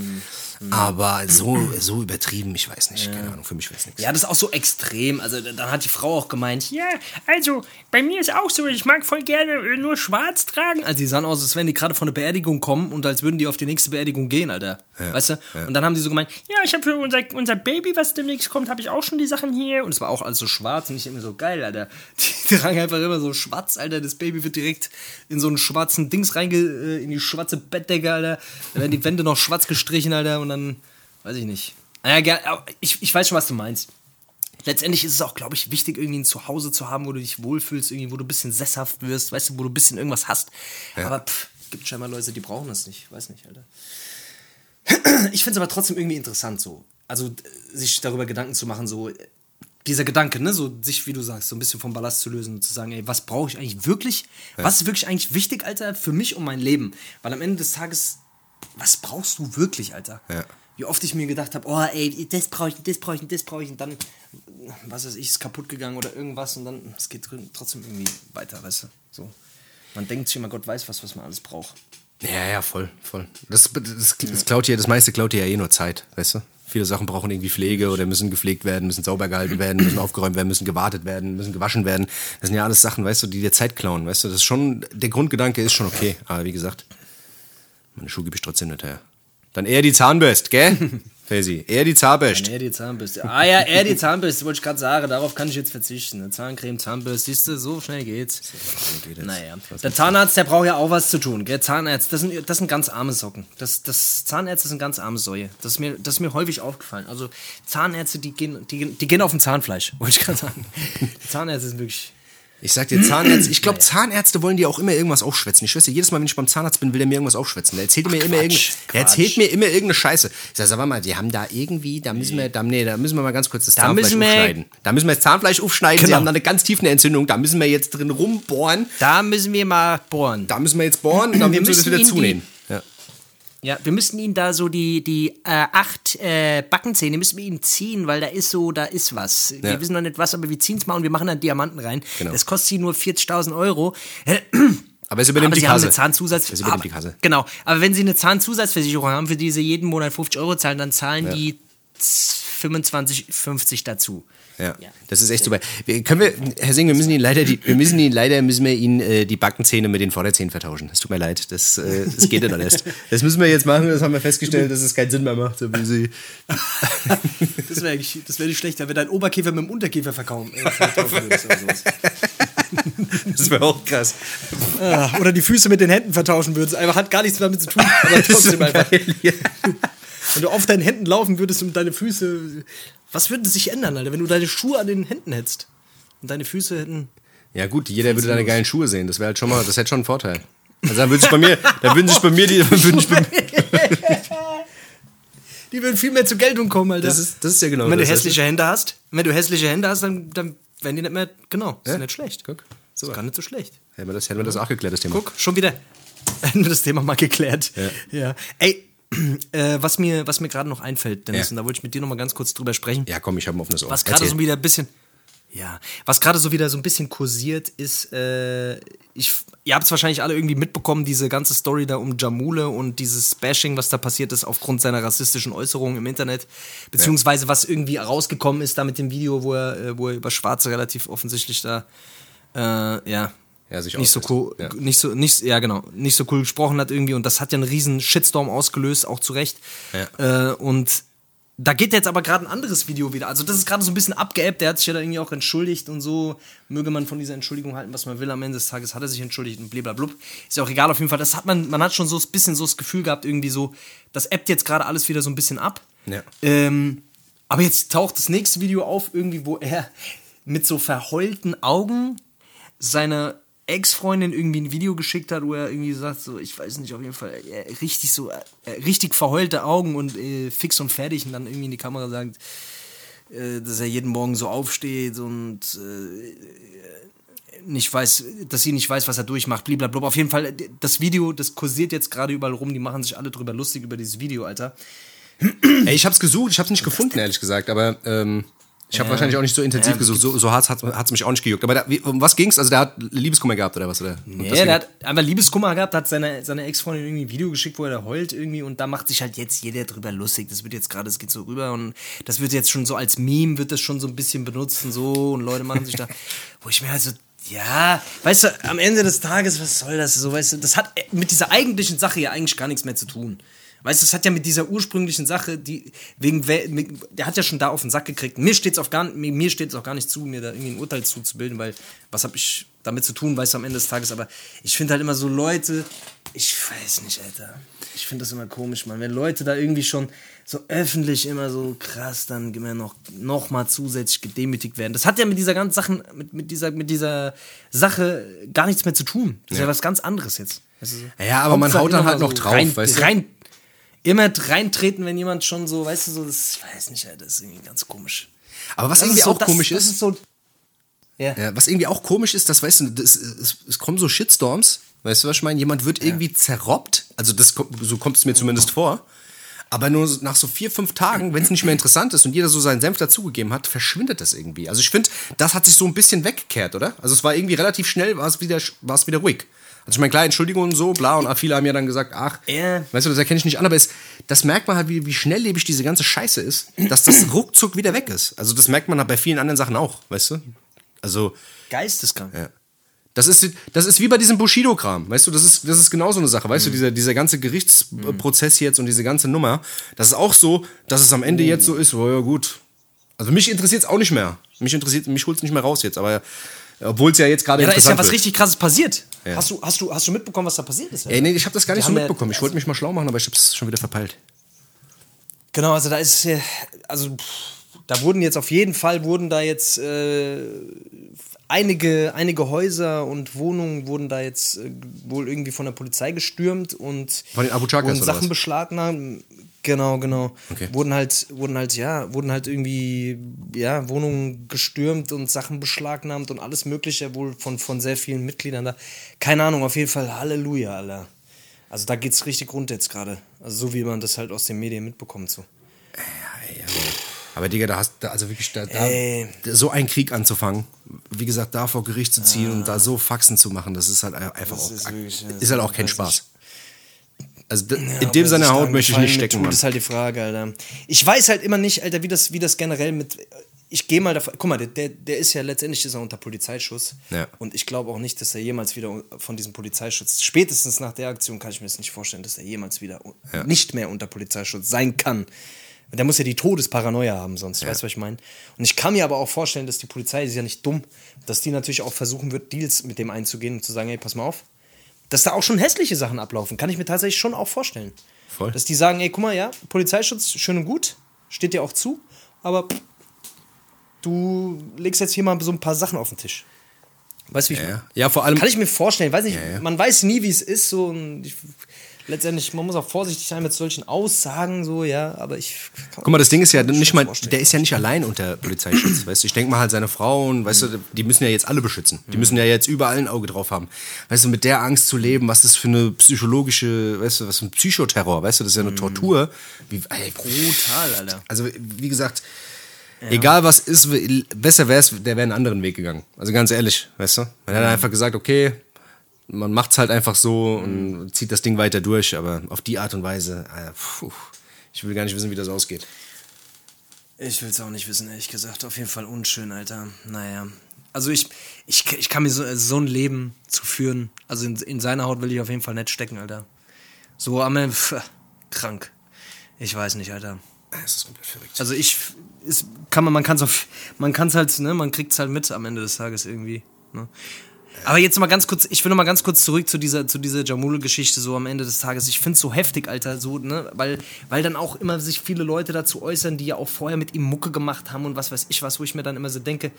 Aber so, so übertrieben, ich weiß nicht. Keine Ahnung, für mich wäre es nichts. Ja, das ist auch so extrem. Also dann hat die Frau auch gemeint, Ja, also bei mir ist auch so, ich mag voll gerne äh, nur schwarz tragen. Also die sahen aus, als wenn die gerade von der Beerdigung kommen und als würden die auf die nächste Beerdigung gehen, Alter. Weißt du? Und dann haben die so gemeint, Ja, ich habe für unser, unser Baby, was demnächst kommt, habe ich auch schon die Sachen hier. und es war auch alles so schwarz und ich immer so geil, Alter. Die tragen einfach immer so schwarz, Alter. Das Baby wird direkt in so einen schwarzen Dings reinge, äh, in die schwarze Bettdecke, Alter. Dann werden die Wände noch schwarz gestrichen, Alter, und dann, weiß ich nicht. Naja, ich, ich weiß schon, was du meinst. Letztendlich ist es auch, glaube ich, wichtig, irgendwie ein Zuhause zu haben, wo du dich wohlfühlst, irgendwie, wo du ein bisschen sesshaft wirst, weißt du, wo du ein bisschen irgendwas hast. Aber pff, gibt scheinbar Leute, die brauchen das nicht. Weiß nicht, Alter. Ich finde es aber trotzdem irgendwie interessant so. Also, sich darüber Gedanken zu machen, so, dieser Gedanke, ne, so sich, wie du sagst, so ein bisschen vom Ballast zu lösen und zu sagen, ey, was brauche ich eigentlich wirklich? Was ist wirklich eigentlich wichtig, Alter, für mich und mein Leben? Weil am Ende des Tages, was brauchst du wirklich, Alter? Ja. Wie oft ich mir gedacht habe, oh, ey, das brauche ich, das brauche ich, das brauche ich und dann, was weiß ich, ist kaputt gegangen oder irgendwas und dann, es geht trotzdem irgendwie weiter, weißt du? So. Man denkt sich immer, Gott weiß was, was man alles braucht. Ja, ja, voll, voll. Das, das, das klaut dir, das meiste klaut dir ja eh nur Zeit, weißt du? Viele Sachen brauchen irgendwie Pflege oder müssen gepflegt werden, müssen sauber gehalten werden, müssen aufgeräumt werden, müssen gewartet werden, müssen gewaschen werden. Das sind ja alles Sachen, weißt du, die dir Zeit klauen, weißt du? Das ist schon, der Grundgedanke ist schon okay. Aber wie gesagt, meine Schuhe gebe ich trotzdem nicht her. Dann eher die Zahnbürste, gell? Faisy, eher die Zahnbürste. Er die Zahnbürste. Ah ja, er die Zahnbürste, wollte ich gerade sagen. Darauf kann ich jetzt verzichten. Eine Zahncreme, Zahnbürste, siehst du, so schnell geht's. Naja. Der Zahnarzt, der braucht ja auch was zu tun. Gell? Zahnärzte, das sind, das sind ganz arme Socken. Das, das, Zahnärzte sind ganz arme Säue. Das ist, mir, das ist mir häufig aufgefallen. Also Zahnärzte, die gehen, die, die gehen auf dem Zahnfleisch, wollte ich gerade sagen. Zahnärzte sind wirklich. Ich sag dir, Zahnärzte, ich glaube, Zahnärzte wollen dir auch immer irgendwas aufschwätzen. Ich schwöre, jedes Mal, wenn ich beim Zahnarzt bin, will der mir irgendwas aufschwätzen. Der erzählt mir immer Quatsch, irgendeine, der erzählt mir immer irgendeine Scheiße. Ich sag, sag mal, die haben da irgendwie, da müssen wir, da, nee, da müssen wir mal ganz kurz das Da Zahnfleisch aufschneiden. Da müssen wir das Zahnfleisch aufschneiden. Sie Genau. haben da eine ganz tiefe Entzündung. Da müssen wir jetzt drin rumbohren. Da müssen wir mal bohren. Da müssen wir jetzt bohren und dann müssen wir das wieder zunähen. Ja. Ja, wir müssten ihn da so die, die äh, acht äh, Backenzähne müssen wir ihn ziehen, weil da ist so, da ist was. Wir Ja. wissen noch nicht was, aber wir ziehen es mal und wir machen dann Diamanten rein. Genau. Das kostet sie nur 40.000 Euro. Aber es übernimmt aber die sie haben Kasse. eine Zahnzusatz. Das übernimmt aber, die Kasse. Genau. Aber wenn sie eine Zahnzusatzversicherung haben, für die sie jeden Monat 50 Euro zahlen, dann zahlen die 25, 50 dazu. Ja, das ist echt super. Wir, können wir, Herr Singh, wir müssen ihn leider, die, wir müssen ihn leider, müssen wir ihn äh, die Backenzähne mit den Vorderzähnen vertauschen. Das tut mir leid, das, äh, das geht ja noch erst. Das müssen wir jetzt machen, das haben wir festgestellt, dass es keinen Sinn mehr macht. So wie sie Das wäre das wär nicht schlechter, wenn dein Oberkäfer mit dem Unterkäfer verkaufen, äh, vertauschen würdest oder sowas. das wäre auch krass. Ah, Oder die Füße mit den Händen vertauschen würdest. Einfach hat gar nichts damit zu tun, aber trotzdem einfach. Wenn du auf deinen Händen laufen würdest und deine Füße. Was würde sich ändern, Alter, wenn du deine Schuhe an den Händen hättest? Und deine Füße hätten. ja gut, jeder würde deine geilen Schuhe sehen. Das wäre halt schon mal, das hätte schon einen Vorteil. Also dann würde sich bei mir, dann würden sich bei mir die, dann würden sich bei, Die würden viel mehr zur Geltung kommen, Alter. das ist, das ist ja genau Und wenn du das. hässliche Hände hast, wenn du hässliche Hände hast, dann, dann werden die nicht mehr. Genau, das Ja. ist nicht schlecht. Guck, Das ist gar nicht so schlecht. Hätten wir das, hätten wir das auch geklärt, das Thema. Guck, schon wieder. Hätten wir das Thema mal geklärt. Ja. ja. Ey, äh, was mir, was mir gerade noch einfällt, Dennis, Ja. und da wollte ich mit dir noch mal ganz kurz drüber sprechen. Ja, komm, ich habe ein offenes Ohr. Was gerade so wieder ein bisschen. Ja, was gerade so wieder so ein bisschen kursiert ist, äh, ich, ihr habt es wahrscheinlich alle irgendwie mitbekommen, diese ganze Story da um Jamule und dieses Bashing, was da passiert ist aufgrund seiner rassistischen Äußerungen im Internet, beziehungsweise was irgendwie rausgekommen ist da mit dem Video, wo er, äh, wo er über Schwarze relativ offensichtlich da, äh, ja, Ja, sich nicht so cool, Ja. nicht so, nicht, ja genau, nicht so cool gesprochen hat irgendwie und das hat ja einen riesen Shitstorm ausgelöst, auch zu Recht. Äh, und da geht jetzt aber gerade ein anderes Video wieder. Also das ist gerade so ein bisschen abgeebbt. Der hat sich ja da irgendwie auch entschuldigt und so. Möge man von dieser Entschuldigung halten, was man will. Am Ende des Tages hat er sich entschuldigt und blablabla. Ist ja auch egal auf jeden Fall. Das hat man, man hat schon so ein bisschen so das Gefühl gehabt, irgendwie so, das ebbt jetzt gerade alles wieder so ein bisschen ab. Ja. Ähm, aber jetzt taucht das nächste Video auf, irgendwie, wo er mit so verheulten Augen seiner Ex-Freundin irgendwie ein Video geschickt hat, wo er irgendwie sagt, so, ich weiß nicht, auf jeden Fall, richtig so, richtig verheulte Augen und äh, fix und fertig und dann irgendwie in die Kamera sagt, äh, dass er jeden Morgen so aufsteht und äh, nicht weiß, dass sie nicht weiß, was er durchmacht, blablabla. Auf jeden Fall, das Video, das kursiert jetzt gerade überall rum, die machen sich alle drüber lustig über dieses Video, Alter. Ey, ich hab's gesucht, ich hab's nicht gefunden, ehrlich gesagt, aber ähm, ich habe wahrscheinlich auch nicht so intensiv Ja, gesucht, so, so hart hat es mich auch nicht gejuckt. Aber da, wie, um was ging's? Also der hat Liebeskummer gehabt oder was? Oder? Ja, deswegen- der hat einfach Liebeskummer gehabt, hat seine, seine Ex-Freundin irgendwie ein Video geschickt, wo er da heult irgendwie und da macht sich halt jetzt jeder drüber lustig. Das wird jetzt gerade, das geht so rüber und das wird jetzt schon so als Meme, wird das schon so ein bisschen benutzt und so und Leute machen sich da, wo ich mir halt so, ja, weißt du, am Ende des Tages, was soll das so, weißt du, das hat mit dieser eigentlichen Sache ja eigentlich gar nichts mehr zu tun. Weißt du, das hat ja mit dieser ursprünglichen Sache, die wegen der hat ja schon da auf den Sack gekriegt. Mir steht's auf gar mir, mir steht's auch gar nicht zu, mir da irgendwie ein Urteil zuzubilden, weil was habe ich damit zu tun, weißt du am Ende des Tages, aber ich finde halt immer so Leute, ich weiß nicht, Alter. Ich finde das immer komisch, man, wenn Leute da irgendwie schon so öffentlich immer so krass dann immer noch noch mal zusätzlich gedemütigt werden. Das hat ja mit dieser ganzen Sachen mit, mit dieser mit dieser Sache gar nichts mehr zu tun. Das ist ja was ganz anderes jetzt. Ja, aber man Hauptsache haut dann halt mal noch drauf, rein, weißt du? rein, immer reintreten, wenn jemand schon so, weißt du, so, das, ich weiß nicht, Alter, das ist irgendwie ganz komisch. Aber was Das irgendwie so, auch das, komisch ist, ist so. Ja. Ja, was irgendwie auch komisch ist, das weißt du, das, es, kommen so Shitstorms, weißt du, was ich meine? Jemand wird irgendwie zerrobbt, also das, so kommt es mir zumindest vor. Aber nur nach so vier, fünf Tagen, wenn es nicht mehr interessant ist und jeder so seinen Senf dazugegeben hat, verschwindet das irgendwie. Also ich finde, das hat sich so ein bisschen weggekehrt, oder? Also es war irgendwie relativ schnell, war es wieder, war es wieder ruhig. Also ich meine, klar, Entschuldigung und so, bla, und viele haben ja dann gesagt, ach, Ja. weißt du, das erkenne ich nicht an, aber es, das merkt man halt, wie, wie schnelllebig diese ganze Scheiße ist, dass das ruckzuck wieder weg ist. Also das merkt man halt bei vielen anderen Sachen auch, weißt du? Also, Geisteskrank. ja. Das ist, das ist wie bei diesem Bushido-Kram, weißt du, das ist, das ist genau so eine Sache, weißt du, dieser, dieser ganze Gerichtsprozess jetzt und diese ganze Nummer, das ist auch so, dass es am Ende jetzt so ist, oh ja gut. Also mich interessiert es auch nicht mehr. Mich interessiert, mich holt es nicht mehr raus jetzt, aber obwohl es ja jetzt gerade Ja, da ist ja was wird. richtig krasses passiert. Ja. Hast, du, hast, du, hast du mitbekommen, was da passiert ist? Ey, nee, ich habe das gar nicht Die so mitbekommen. Ich wollte mich mal schlau machen, aber ich habe es schon wieder verpeilt. Genau, also da ist, äh, also da wurden jetzt auf jeden Fall, wurden da jetzt äh, einige, einige Häuser und Wohnungen wurden da jetzt äh, wohl irgendwie von der Polizei gestürmt und Von den Abu Chakas wurden Sachen beschlagnahmt. Genau, genau. Okay. Wurden halt, wurden halt, ja, wurden halt irgendwie, ja, Wohnungen gestürmt und Sachen beschlagnahmt und alles Mögliche wohl von, von sehr vielen Mitgliedern da. Keine Ahnung, auf jeden Fall Halleluja, Alter. Also da geht's richtig rund jetzt gerade. Also so wie man das halt aus den Medien mitbekommt, so. Aber Digga, da hast du also wirklich da, da, so einen Krieg anzufangen, wie gesagt, da vor Gericht zu ziehen und da so Faxen zu machen, das ist halt einfach auch, ist ist, wirklich, ja, halt auch kein Spaß. Also Ja, in dem seiner sich Haut möchte ich nicht stecken, tut, Mann. ist halt die Frage, Alter. Ich weiß halt immer nicht, Alter, wie das, wie das generell mit. Ich gehe mal davon. Guck mal, der, der ist ja letztendlich ist er unter Polizeischutz. Ja. Und ich glaube auch nicht, dass er jemals wieder von diesem Polizeischutz. Spätestens nach der Aktion kann ich mir das nicht vorstellen, dass er jemals wieder Ja. nicht mehr unter Polizeischutz sein kann. Der muss ja die Todesparanoia haben, sonst. Weißt du, was ich meine? Und ich kann mir aber auch vorstellen, dass die Polizei, die ist ja nicht dumm, dass die natürlich auch versuchen wird, Deals mit dem einzugehen und zu sagen, hey, pass mal auf. Dass da auch schon hässliche Sachen ablaufen, kann ich mir tatsächlich schon auch vorstellen. Voll. Dass die sagen, ey, guck mal, ja, Polizeischutz, schön und gut, steht dir auch zu, aber pff, du legst jetzt hier mal so ein paar Sachen auf den Tisch. Weißt du, wie ich Ja, ja. ja, vor allem, Kann ich mir vorstellen, weiß nicht, Ja, man weiß nie, wie es ist, so ich, letztendlich, man muss auch vorsichtig sein mit solchen Aussagen, so, ja, aber ich. Guck mal, das Ding ist ja nicht mal, der ist ja nicht allein unter Polizeischutz, weißt du. Ich denke mal halt seine Frauen, weißt du, die müssen ja jetzt alle beschützen. Die müssen ja jetzt überall ein Auge drauf haben. Weißt du, mit der Angst zu leben, was das für eine psychologische, weißt du, was für ein Psychoterror, weißt du, das ist ja eine Tortur. Wie, ey, Brutal, Alter. also wie gesagt, egal was ist, besser wäre es, der wäre einen anderen Weg gegangen. Also ganz ehrlich, weißt du? Man hat einfach gesagt, okay, man macht's halt einfach so und zieht das Ding weiter durch, aber auf die Art und Weise, äh, puh, ich will gar nicht wissen, wie das ausgeht. Ich will es auch nicht wissen, ehrlich gesagt. Auf jeden Fall unschön, Alter. Naja. Also ich, ich, ich kann mir so, so ein Leben zu führen. Also in, in seiner Haut will ich auf jeden Fall nicht stecken, Alter. So am Ende, pff, krank. Ich weiß nicht, Alter. Das ist komplett verrückt. Also ich, ist, kann man, man kann es auf, man kann es halt, ne, man kriegt es halt mit am Ende des Tages irgendwie. Ne? Aber jetzt mal ganz kurz, ich will noch mal ganz kurz zurück zu dieser, zu dieser Jamul-Geschichte so am Ende des Tages. Ich find's so heftig, Alter, so, ne, weil, weil dann auch immer sich viele Leute dazu äußern, die ja auch vorher mit ihm Mucke gemacht haben und was weiß ich was, wo ich mir dann immer so denke,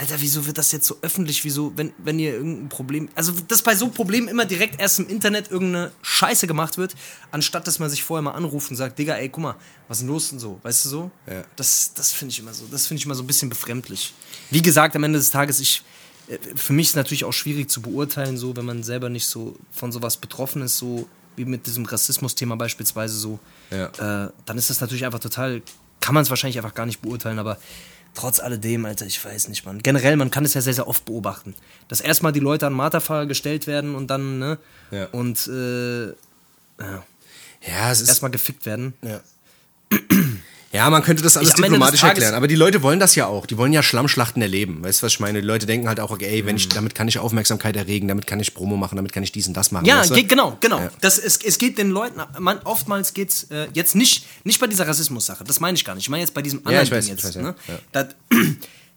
Alter, wieso wird das jetzt so öffentlich? Wieso, wenn, wenn ihr irgendein Problem. Also, dass bei so Problemen immer direkt erst im Internet irgendeine Scheiße gemacht wird, anstatt dass man sich vorher mal anruft und sagt, Digga, ey, guck mal, was ist denn los und so? Weißt du so? Ja. Das, das finde ich immer so, das finde ich immer so ein bisschen befremdlich. Wie gesagt, am Ende des Tages, ich. Für mich ist es natürlich auch schwierig zu beurteilen, so, wenn man selber nicht so von sowas betroffen ist, so wie mit diesem Rassismus-Thema beispielsweise so. Ja. Äh, dann ist das natürlich einfach total, kann man es wahrscheinlich einfach gar nicht beurteilen, aber trotz alledem, Alter, ich weiß nicht, man. Generell, man kann es ja sehr, sehr oft beobachten. Dass erstmal die Leute an Marterfall gestellt werden und dann, ne? Ja. Und äh, Ja, es ist. erstmal gefickt werden. Ja. Ja, man könnte das alles Ich- diplomatisch erklären, aber die Leute wollen das ja auch. Die wollen ja Schlammschlachten erleben. Weißt du, was ich meine? Die Leute denken halt auch, okay, ey, wenn ich, damit kann ich Aufmerksamkeit erregen, damit kann ich Promo machen, damit kann ich dies und das machen. Ja, weißt du? genau, genau. Ja. Das, es, es geht den Leuten, man, oftmals geht es äh, jetzt nicht, nicht bei dieser Rassismus-Sache, das meine ich gar nicht. Ich meine jetzt bei diesem anderen ich weiß, Ding ich jetzt. weiß, ja. ne? Ja. Da,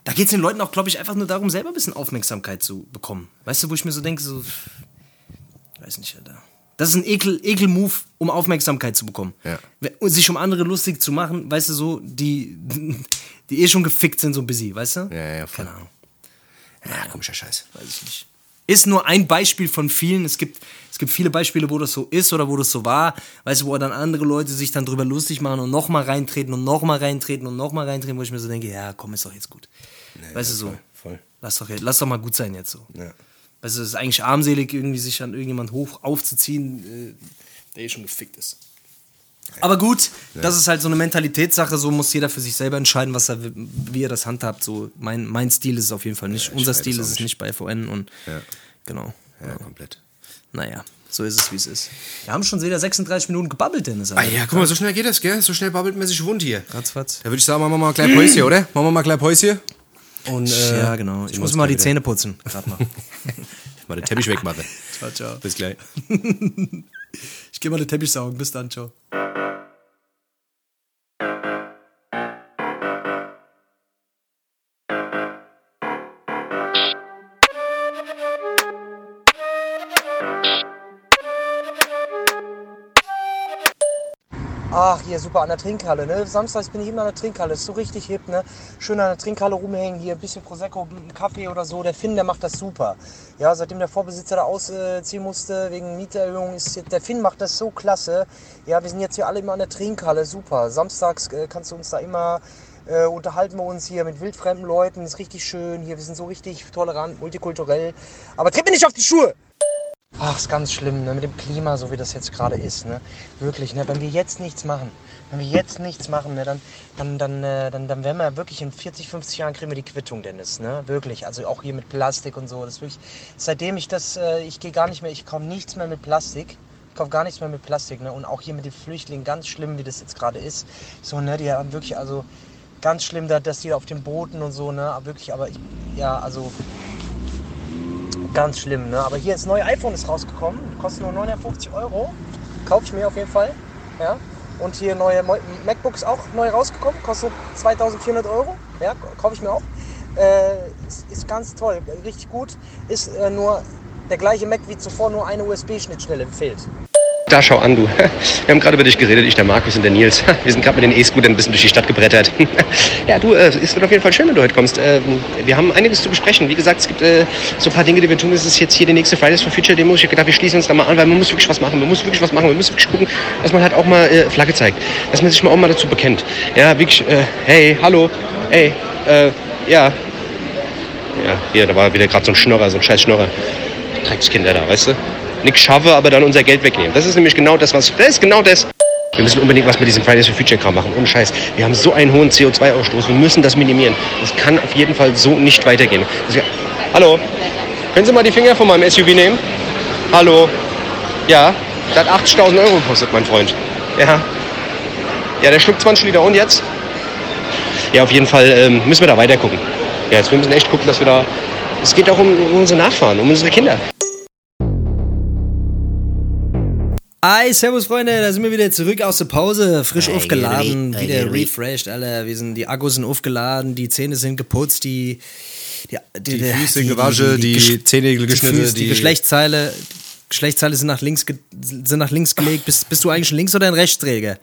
da geht es den Leuten auch, glaube ich, einfach nur darum, selber ein bisschen Aufmerksamkeit zu bekommen. Weißt du, wo ich mir so denke, so, weiß nicht, Alter. Das ist ein Ekel, Ekel-Move, um Aufmerksamkeit zu bekommen. Ja. Und sich um andere lustig zu machen, weißt du, so, die, die eh schon gefickt sind, so ein bisschen, weißt du? Ja, ja, voll. Keine Ahnung, Ja, komischer Scheiß. weiß ich nicht. Ist nur ein Beispiel von vielen. Es gibt, es gibt viele Beispiele, wo das so ist oder wo das so war. Weißt du, wo dann andere Leute sich dann drüber lustig machen und nochmal reintreten und nochmal reintreten und nochmal reintreten, wo ich mir so denke, ja, komm, ist doch jetzt gut. weißt du, so. Voll. Lass doch, lass doch mal gut sein jetzt so. Ja. Du, es ist eigentlich armselig, irgendwie sich an irgendjemand hoch aufzuziehen, äh, der eh schon gefickt ist. Aber gut, das ist halt so eine Mentalitätssache, so muss jeder für sich selber entscheiden, was er, wie er das handhabt. So, mein, mein Stil ist es auf jeden Fall nicht. Unser weiß Stil ist es nicht. bei VN und Ja. genau. Ja, komplett. Naja, so ist es, wie es ist. Wir haben schon wieder 36 Minuten gebabbelt, Dennis. Ah ja, guck mal, so schnell geht das, gell? So schnell babbelt man sich wund hier. Ratzfatz. Da würde ich sagen, machen wir mal gleich Päuschen, oder? Machen wir mal gleich Päuschen. Und, äh, ja, genau. Ich muss mal die gleich Zähne putzen. Gerade mal. wieder. Mal den Teppich wegmachen. ciao, ciao. Bis gleich. Ich gehe mal den Teppich saugen. Bis dann, ciao. Ach, hier super an der Trinkhalle, ne? Samstags bin ich immer an der Trinkhalle, ist so richtig hip, ne? Schön an der Trinkhalle rumhängen, hier ein bisschen Prosecco, einen Kaffee oder so. Der Finn, der macht das super. Ja, seitdem der Vorbesitzer da ausziehen musste wegen Mieterhöhung, ist der Finn macht das so klasse. Ja, wir sind jetzt hier alle immer an der Trinkhalle, super. Samstags äh, kannst du uns da immer äh, unterhalten wir uns hier mit wildfremden Leuten, ist richtig schön. Hier, wir sind so richtig tolerant, multikulturell. Aber tritt mir nicht auf die Schuhe! Ach, ist ganz schlimm, ne? mit dem Klima, so wie das jetzt gerade ist. Ne? Wirklich, ne? wenn wir jetzt nichts machen, wenn wir jetzt nichts machen, ne? dann, dann, dann, äh, dann, dann werden wir wirklich in 40, 50 Jahren kriegen wir die Quittung, Dennis. Ne? Wirklich, also auch hier mit Plastik und so. Das wirklich, seitdem ich das, äh, ich gehe gar nicht mehr, ich kaufe nichts mehr mit Plastik. Ich kaufe gar nichts mehr mit Plastik. Ne? Und auch hier mit den Flüchtlingen, ganz schlimm, wie das jetzt gerade ist. So, ne? die haben wirklich, also ganz schlimm, da- dass die auf den Booten und so, ne? Wirklich, aber ich, ja, also Ganz schlimm, ne? Aber hier das neue iPhone ist rausgekommen. Kostet nur 950 Euro. Kaufe ich mir auf jeden Fall. Ja. Und hier neue MacBooks auch neu rausgekommen. Kostet 2400 Euro. Ja, kaufe ich mir auch. Äh, ist, ist ganz toll. Richtig gut. Ist äh, nur der gleiche Mac wie zuvor, nur eine USB-Schnittstelle fehlt. Da schau an, du. Wir haben gerade über dich geredet, ich, der Markus und der Nils. Wir sind gerade mit den E-Scootern ein bisschen durch die Stadt gebrettert. Ja, du, äh, es wird auf jeden Fall schön, wenn du heute kommst. Ähm, Wir haben einiges zu besprechen. Wie gesagt, es gibt äh, so ein paar Dinge, die wir tun. Es ist jetzt hier die nächste Fridays for Future Demo. Ich habe gedacht, wir schließen uns da mal an, weil man muss wirklich was machen. Man muss wirklich was machen. Man muss wirklich gucken, dass man halt auch mal äh, Flagge zeigt. Dass man sich mal auch mal dazu bekennt. Ja, wirklich, hey, hallo, hey, äh, ja. Ja, hier, da war wieder gerade so ein Schnorrer, so ein scheiß Schnorrer. Dreckskinder da, weißt du? Nichts schaffe, aber dann unser Geld wegnehmen. Das ist nämlich genau das, was. Das ist genau das. Wir müssen unbedingt was mit diesem Fridays for Future Kram machen. Ohne Scheiß. Wir haben so einen hohen CO2-Ausstoß. Wir müssen das minimieren. Das kann auf jeden Fall so nicht weitergehen. Wär- Hallo? Können Sie mal die Finger von meinem SUV nehmen? Hallo? Ja? Das hat 80.000 Euro gekostet, mein Freund. Ja. Ja, der schluckt 20 Liter. Und jetzt? Ja, auf jeden Fall ähm, müssen wir da weiter gucken. Ja, jetzt wir müssen echt gucken, dass wir da. Es geht auch um, um unsere Nachfahren, um unsere Kinder. Hi, servus Freunde, da sind wir wieder zurück aus der Pause, frisch Hey, aufgeladen, hey, wieder hey. refreshed, Alter. Wir sind, die Akkus sind aufgeladen, die Zähne sind geputzt, die, die, die, Die Füße gewaschen, die Gesch- Zehennägel geschnitten, Füße, die, die- Geschlechtsteile, Geschlechtsteile sind nach links, ge sind nach links gelegt. Bist, bist du eigentlich ein Links- oder ein Rechtsträger?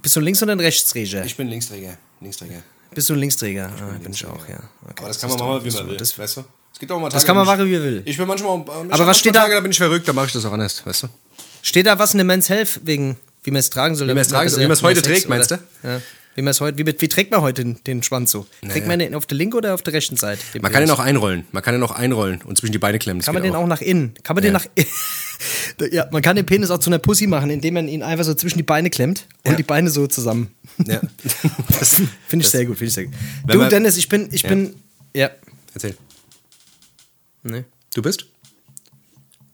Bist du ein Links- oder ein Rechtsträger? Ich bin Linksträger. Linksträger. Bist du ein Linksträger? ah, bin ich auch, ja. Okay, Aber das kann man machen, wie man will. das- weißt du? Es gibt auch mal Tage, Das kann man bin machen, wie man will. Ich, ich bin manchmal. äh, Aber was steht da- Tage, da bin ich verrückt, da mache ich das auch anders, weißt du? Steht da was in der Men's Health wegen, wie man es tragen soll? Wie man es tragen soll, wie man es heute trägt, meinst du? Ja. Wie, man es heute, wie, wie trägt man heute den, den Schwanz so? Trägt man den auf der linken oder auf der rechten Seite? den Man kann den Penis? auch einrollen. Man kann den auch einrollen und zwischen die Beine klemmen. Das Kann man den auch nach innen? Kann man den Ja. nach Ja, man kann den Penis auch zu einer Pussy machen, indem man ihn einfach so zwischen die Beine klemmt und Ja. die Beine so zusammen. Ja. Finde ich das- sehr gut, finde ich sehr gut. Du, man- Dennis, ich bin, ich Ja. bin. Ja. Erzähl. Nee. Du bist?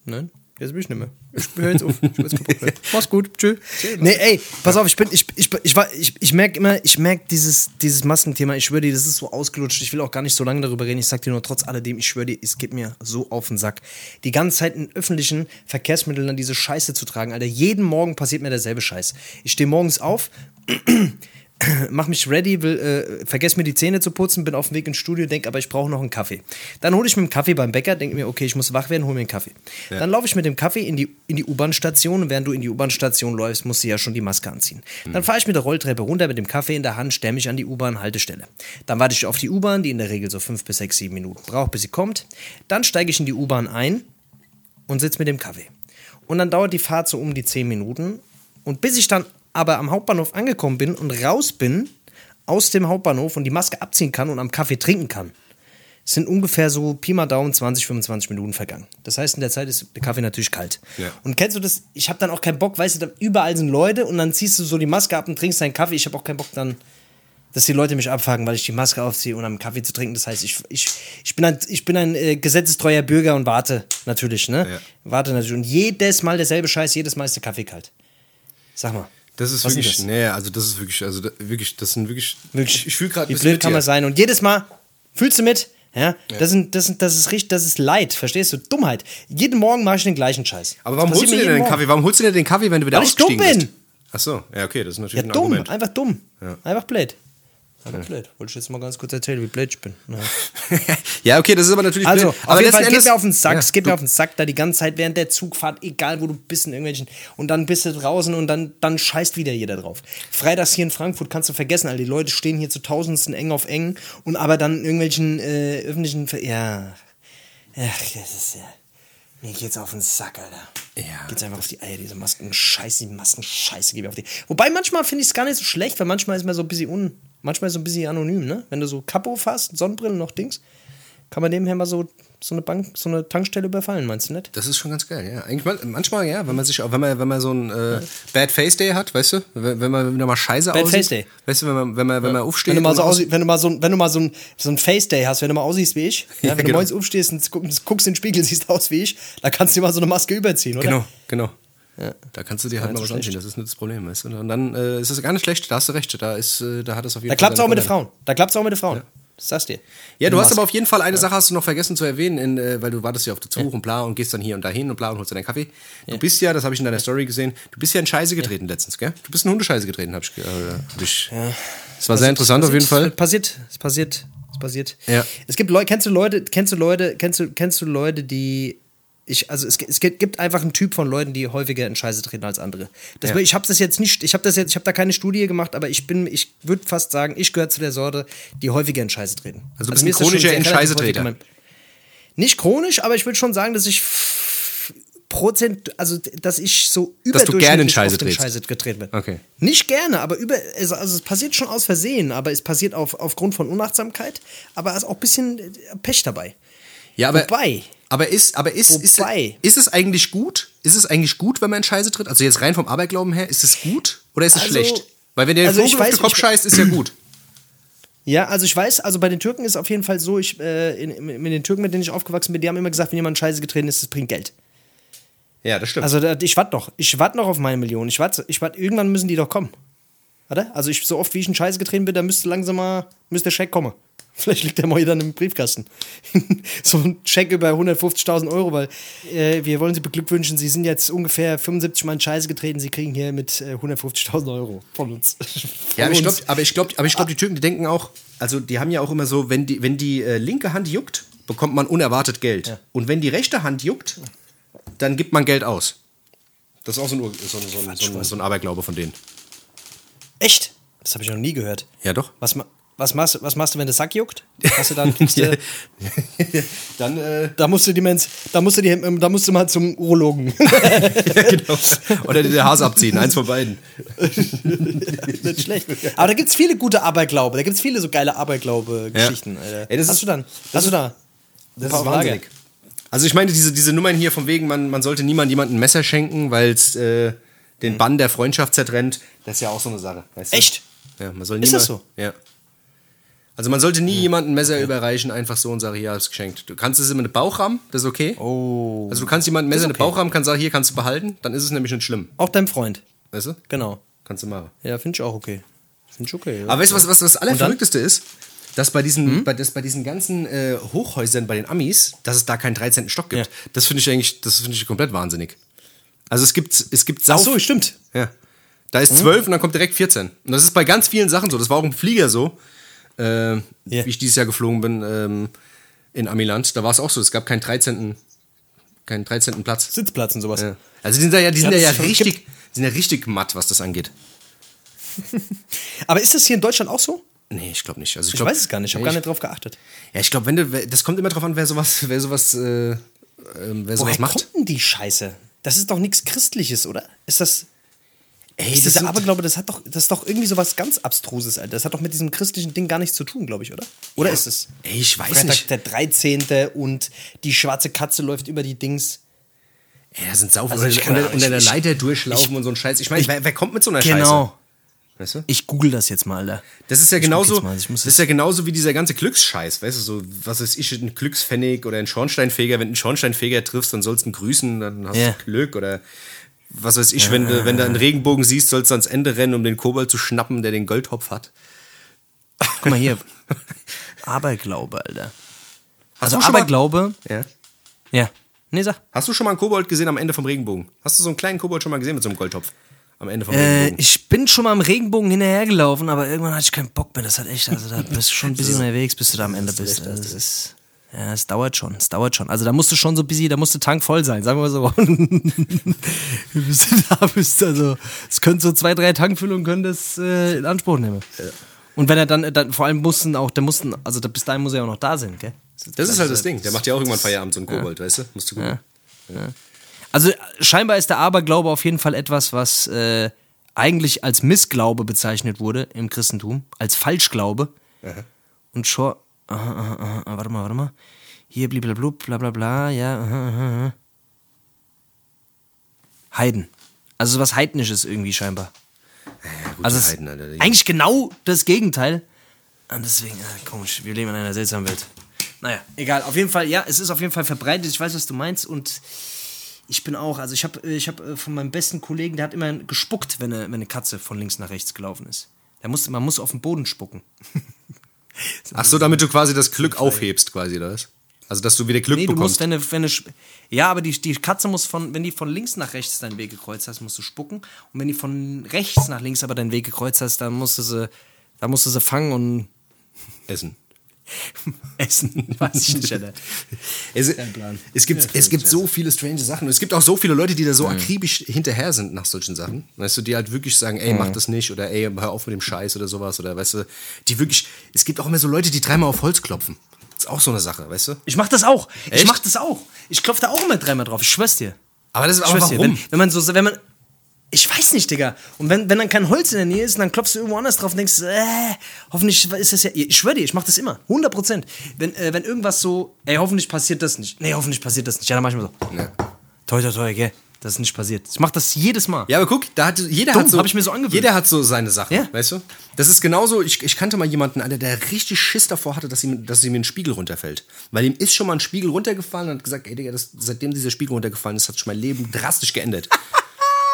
Nein, jetzt bin ich nicht mehr. Ich höre jetzt auf. Ich hab jetzt. Mach's gut. Tschö. Nee, ey, pass auf, ich bin, ich, ich, ich, war- ich, ich merke immer, ich merke dieses, dieses Maskenthema, ich schwöre dir, das ist so ausgelutscht. Ich will auch gar nicht so lange darüber reden. Ich sag dir nur trotz alledem, ich schwöre dir, es geht mir so auf den Sack. Die ganze Zeit in öffentlichen Verkehrsmitteln dann diese Scheiße zu tragen, Alter. Jeden Morgen passiert mir derselbe Scheiß. Ich stehe morgens auf, mach mich ready, will, äh, vergess mir die Zähne zu putzen, bin auf dem Weg ins Studio, denk, aber ich brauche noch einen Kaffee. Dann hole ich mir einen Kaffee beim Bäcker, denke mir, okay, ich muss wach werden, hol mir einen Kaffee. Dann laufe ich mit dem Kaffee in die, in die U-Bahn-Station und während du in die U-Bahn-Station läufst, musst du ja schon die Maske anziehen. Dann fahre ich mit der Rolltreppe runter mit dem Kaffee in der Hand, stelle mich an die U-Bahn-Haltestelle. Dann warte ich auf die U-Bahn, die in der Regel so fünf bis sechs, sieben Minuten braucht, bis sie kommt. Dann steige ich in die U-Bahn ein und sitze mit dem Kaffee. Und dann dauert die Fahrt so um die 10 Minuten. Und bis ich dann aber am Hauptbahnhof angekommen bin und raus bin aus dem Hauptbahnhof und die Maske abziehen kann und am Kaffee trinken kann, sind ungefähr so Pi mal Daumen 20, 25 Minuten vergangen. Das heißt, in der Zeit ist der Kaffee natürlich kalt. Ja. Und kennst du das? Ich habe dann auch keinen Bock, weißt du, überall sind Leute und dann ziehst du so die Maske ab und trinkst deinen Kaffee. Ich habe auch keinen Bock dann, dass die Leute mich abfacken, weil ich die Maske aufziehe, um einen Kaffee zu trinken. Das heißt, ich, ich, ich bin ein, ich bin ein äh, gesetzestreuer Bürger und warte natürlich, ne? Ja. Warte natürlich. Und jedes Mal derselbe Scheiß, jedes Mal ist der Kaffee kalt. Sag mal. Das ist Was wirklich, ist das? nee, also das ist wirklich, also da, wirklich, das sind wirklich, Wirklich. ich, fühle gerade Wie blöd kann man sein? Und jedes Mal, fühlst du mit? Ja, Das, sind, das, sind, das ist richtig, das ist Leid, verstehst du? Dummheit. Jeden Morgen mache ich den gleichen Scheiß. Aber warum holst du dir denn den Kaffee? Warum holst du dir den Kaffee, wenn du wieder Weil ich dumm ausgestiegen bin. bist? Ach so, ja, okay, das ist Ja, natürlich ein dumm, Argument. einfach dumm. Ja. Einfach blöd. Einfach blöd. Wollte ich jetzt mal ganz kurz erzählen, wie blöd ich bin. Ja. ja, okay, das ist aber natürlich Also, blöd. auf aber jeden Fall, geht mir auf den Sack, Ja, es geht mir auf den Sack, da die ganze Zeit während der Zugfahrt, egal wo du bist in irgendwelchen, und dann bist du draußen und dann, dann scheißt wieder jeder drauf. Freitags hier in Frankfurt kannst du vergessen, all die Leute stehen hier zu Tausendsten eng auf eng und aber dann in irgendwelchen äh, öffentlichen, Ver ja, ach, das ist ja, mir geht's auf den Sack, Alter. Ja, Geht's einfach auf die Eier, diese Masken, scheiße, die Masken, scheiße, geh mir auf die. Wobei manchmal finde ich es gar nicht so schlecht, weil manchmal ist man so ein bisschen un, manchmal so ein bisschen anonym, ne? Wenn du so Kapo hast, Sonnenbrillen noch Dings, kann man nebenher mal so, so eine Bank, so eine Tankstelle überfallen, meinst du nicht? Das ist schon ganz geil, ja. Eigentlich mal, manchmal, ja, wenn man sich auch, wenn man, wenn man so einen äh, Bad Face Day hat, weißt du, wenn, wenn man wieder mal scheiße Bad aussieht. Face Day. Weißt du, wenn man, wenn man, wenn man aufsteht. Wenn du mal so aussiehst, wenn du mal so, wenn du mal so ein, so ein Face Day hast, wenn du mal aussiehst wie ich, ja, Ja, wenn du genau. morgens aufstehst und guckst, guckst in den Spiegel, siehst aus wie ich, da kannst du dir mal so eine Maske überziehen, oder? Genau, genau. Da kannst du dir halt mal was anziehen, das ist nicht das Problem, weißt du. Und dann äh, ist es gar nicht schlecht, da hast du recht, da ist, äh, da hat es auf jeden Da Fall. klappt's seine auch mit den. Frauen. Da klappt's auch mit den Frauen. Das sagst du dir. Ja, du Mit hast Maske. aber auf jeden Fall eine Sache hast du noch vergessen zu erwähnen, in, äh, weil du wartest ja auf den Zug und bla und gehst dann hier und dahin und bla und holst dir deinen Kaffee. Du bist ja, das habe ich in deiner Story gesehen, du bist ja in Scheiße getreten letztens, gell? Du bist in Hundescheiße getreten, habe ich, äh, hab ich. Das war sehr interessant auf jeden Fall. Es passiert, es passiert, es passiert. Ja. Es gibt Leute, kennst du Leute, kennst du Leute, kennst du, kennst du Leute, die ich, also es, es gibt einfach einen Typ von Leuten, die häufiger in Scheiße treten als andere. Das, Ja. Ich habe das jetzt nicht, ich habe das jetzt, ich habe da keine Studie gemacht, aber ich bin, ich würde fast sagen, ich gehöre zu der Sorte, die häufiger in Scheiße treten. Also du bist ein chronischer in Scheiße Treter. Nicht chronisch, aber ich würde schon sagen, dass ich Prozent, also dass ich so Dass du gerne in überdurchschnittlich Scheiße in. Scheiße getreten bin. Okay. Nicht gerne, aber über, also, also es passiert schon aus Versehen, aber es passiert auf, aufgrund von Unachtsamkeit, aber es ist auch ein bisschen Pech dabei. Ja, aber, Wobei. aber ist, aber ist, ist, ist es eigentlich gut? Ist es eigentlich gut, wenn man in Scheiße tritt? Also jetzt rein vom Aberglauben her, ist es gut oder ist es Also- schlecht? Weil wenn der also Vogel ich auf weiß- den Kopf scheißt, ist ja gut. Ja, also ich weiß, also bei den Türken ist auf jeden Fall so, ich, äh, in, mit den Türken, mit denen ich aufgewachsen bin, die haben immer gesagt, wenn jemand in Scheiße getreten ist, das bringt Geld. Ja, das stimmt. Also ich warte noch, ich warte noch auf meine Million. Ich warte, ich warte, irgendwann müssen die doch kommen. Warte, also ich, so oft wie ich in Scheiße getreten bin, da müsste langsam mal, müsste der Scheck kommen. Vielleicht liegt der mal hier dann im Briefkasten. so ein Scheck über 150.000 Euro, weil äh, wir wollen Sie beglückwünschen, Sie sind jetzt ungefähr 75 Mal in Scheiße getreten, Sie kriegen hier mit äh, 150.000 Euro von uns. Ja, aber ich Von glaube, aber ich glaube, aber ich glaube, die Türken, die denken auch, also die haben ja auch immer so, wenn die, wenn die äh, linke Hand juckt, bekommt man unerwartet Geld. Und wenn die rechte Hand juckt, dann gibt man Geld aus. Das ist auch so ein, so ein, so ein, so ein, so ein Aberglaube von denen. Echt? Das habe ich noch nie gehört. Ja, doch. Was, ma- was, machst, was machst du, wenn der Sack juckt? Hast du dann, du, dann, äh, da musst du die Mens, da musst du die, da musst du mal zum Urologen. genau. Oder den Hase abziehen, eins von beiden. Nicht schlecht. Aber da gibt es viele gute Aberglaube. Da gibt es viele so geile Aberglaube-Geschichten. Alter. Ey, das hast ist- du dann? Hast du da? Das ist wahnsinnig. Also ich meine, diese, diese Nummern hier von wegen, man, man sollte niemand jemandem ein Messer schenken, weil es äh, den Bann der Freundschaft zertrennt, das ist ja auch so eine Sache. Weißt du? Echt? Ja, man soll Ist niemand, das so? Ja. Also man sollte nie jemandem ein Messer überreichen, einfach so und sagen, hier, ist geschenkt. Du kannst es immer in den Bauch rammen, das ist okay. Oh. Also du kannst jemandem ein Messer in ist den okay. Bauch rammen, kannst sagen, hier kannst du behalten, dann ist es nämlich nicht schlimm. Auch dein Freund. Weißt du? Genau. Kannst du machen. Ja, finde ich auch okay. Finde ich okay. Ja. Aber weißt du, was, was das dann? Allerverrückteste ist? Dass bei diesen, bei, das, bei diesen ganzen äh, Hochhäusern, bei den Amis, dass es da keinen 13. Stock gibt. Ja. Das finde ich eigentlich, das finde ich komplett wahnsinnig. Also es gibt, es gibt sau Ach so, stimmt. Ja. Da ist 12 und dann kommt direkt 14. Und das ist bei ganz vielen Sachen so. Das war auch im Flieger so, äh, Ja. wie ich dieses Jahr geflogen bin ähm, in Amiland. Da war es auch so. Es gab keinen 13. keinen 13. Platz. Sitzplatz und sowas. Ja. Also die sind da ja, die sind Ja, ja, ja richtig, die sind ja richtig matt, was das angeht. Aber ist das hier in Deutschland auch so? Nee, ich glaube nicht. Also ich, Ich glaub, weiß es gar nicht, ich habe Nee, gar ich- nicht drauf geachtet. Ja, ich glaube, wenn du, das kommt immer drauf an, wer sowas, wer sowas, äh, ähm, wer sowas Woher macht. kommt denn die Scheiße? Das ist doch nichts Christliches, oder? Ist das. Ey, Ist das dieser Aberglaube, das hat doch, das ist doch irgendwie sowas ganz Abstruses, Alter. Das hat doch mit diesem christlichen Ding gar nichts zu tun, glaube ich, oder? Oder ist es? Ey, ich weiß Freitag nicht. der 13. und die schwarze Katze läuft über die Dings. Ey, da sind sau Also ich und, kann- unter, der ich- Leiter durchlaufen und so ein Scheiß. Ich meine, wer, wer kommt mit so einer Scheiße? Genau. Weißt du? Ich google das jetzt mal, Alter. Das ist ja Ich genauso, ich muss das ist ja genauso wie dieser ganze Glücksscheiß, weißt du, so, was weiß ich, ein Glückspfennig oder ein Schornsteinfeger, wenn du einen Schornsteinfeger triffst, dann sollst du ihn grüßen, dann hast Ja. du Glück oder was weiß ich, wenn du, wenn du einen Regenbogen siehst, sollst du ans Ende rennen, um den Kobold zu schnappen, der den Goldtopf hat. Guck mal hier. Aberglaube, Alter. Also schon mal- Aberglaube. Ja. Ja. Nee, sag. Hast du schon mal einen Kobold gesehen am Ende vom Regenbogen? Hast du so einen kleinen Kobold schon mal gesehen mit so einem Goldtopf? Am Ende vom Äh, Regenbogen. ich bin schon mal am Regenbogen hinterhergelaufen, aber irgendwann hatte ich keinen Bock mehr. Das hat echt, also da bist du schon ein bisschen unterwegs, bis du da am Ende bist. Also, das ist, ja, es dauert schon, es dauert schon. Also da musst du schon so busy, da musst du Tank voll sein, sagen wir mal so. bis du da bist, also es könnte so zwei, drei Tankfüllungen können das äh, in Anspruch nehmen. Und wenn er dann, dann vor allem mussten auch, der mussten, also bis dahin muss er ja auch noch da sein, gell? das ist halt das Ding. Der macht ja auch irgendwann Feierabend, so ein Kobold, weißt du? Musst du gucken. Also scheinbar ist der Aberglaube auf jeden Fall etwas, was äh, eigentlich als Missglaube bezeichnet wurde im Christentum, als Falschglaube. Und schon, aha, aha, aha, warte mal, warte mal. Hier blablabla, bla bla bla, ja, aha, aha, aha. Heiden. Also was Heidnisches irgendwie scheinbar. Gute Also es ist Heiden, Alter. Eigentlich genau das Gegenteil. Und deswegen, äh, komisch, wir leben in einer seltsamen Welt. Naja, egal. Auf jeden Fall, ja, es ist auf jeden Fall verbreitet. Ich weiß, was du meinst. Und ich bin auch, also ich habe ich hab äh, von meinem besten Kollegen, der hat immer gespuckt, wenn eine, wenn eine Katze von links nach rechts gelaufen ist. Der musste, man muss auf den Boden spucken. Ach so, damit du quasi das Glück aufhebst, quasi, oder was? Also, dass du wieder Glück Nee, du bekommst. musst, wenn eine, wenn eine, ja, aber die, die Katze muss von, wenn die von links nach rechts deinen Weg gekreuzt hast, musst du spucken. Und wenn die von rechts nach links aber deinen Weg gekreuzt hast, dann musst du sie, dann musst du sie fangen und Essen. essen. Weiß ich nicht, Alter. Es, Plan. es gibt, es gibt so viele strange Sachen. Und es gibt auch so viele Leute, die da so akribisch hinterher sind nach solchen Sachen. Weißt du, die halt wirklich sagen, ey, mach das nicht oder ey, hör auf mit dem Scheiß oder sowas. Oder weißt du, die wirklich. Es gibt auch immer so Leute, die dreimal auf Holz klopfen. Das ist auch so eine Sache, weißt du? Ich mach das auch. Ich Echt? mach das auch. Ich klopfe da auch immer dreimal drauf. Ich schwör's dir. Aber das ist Ich aber schwör's dir. warum? Wenn, wenn man so, wenn man. Ich weiß nicht, Digga. Und wenn, wenn dann kein Holz in der Nähe ist, dann klopfst du irgendwo anders drauf und denkst, äh, hoffentlich ist das ja. Ich schwör dir, ich mach das immer. 100 Prozent. Wenn, äh, wenn irgendwas so, ey, hoffentlich passiert das nicht. Nee, hoffentlich passiert das nicht. Ja, dann mach ich mal so. Ja. Toi, toi, toi, gell. Das ist nicht passiert. Ich mach das jedes Mal. Ja, aber guck, da hat jeder Dumm, hat so, hab ich mir so angewöhnt. Jeder hat so seine Sachen, Ja. weißt du? Das ist genauso, ich, ich kannte mal jemanden, Alter, der richtig Schiss davor hatte, dass ihm, dass ihm ein Spiegel runterfällt. Weil ihm ist schon mal ein Spiegel runtergefallen und hat gesagt, ey Digga, das, seitdem dieser Spiegel runtergefallen ist, hat sich mein Leben drastisch geändert.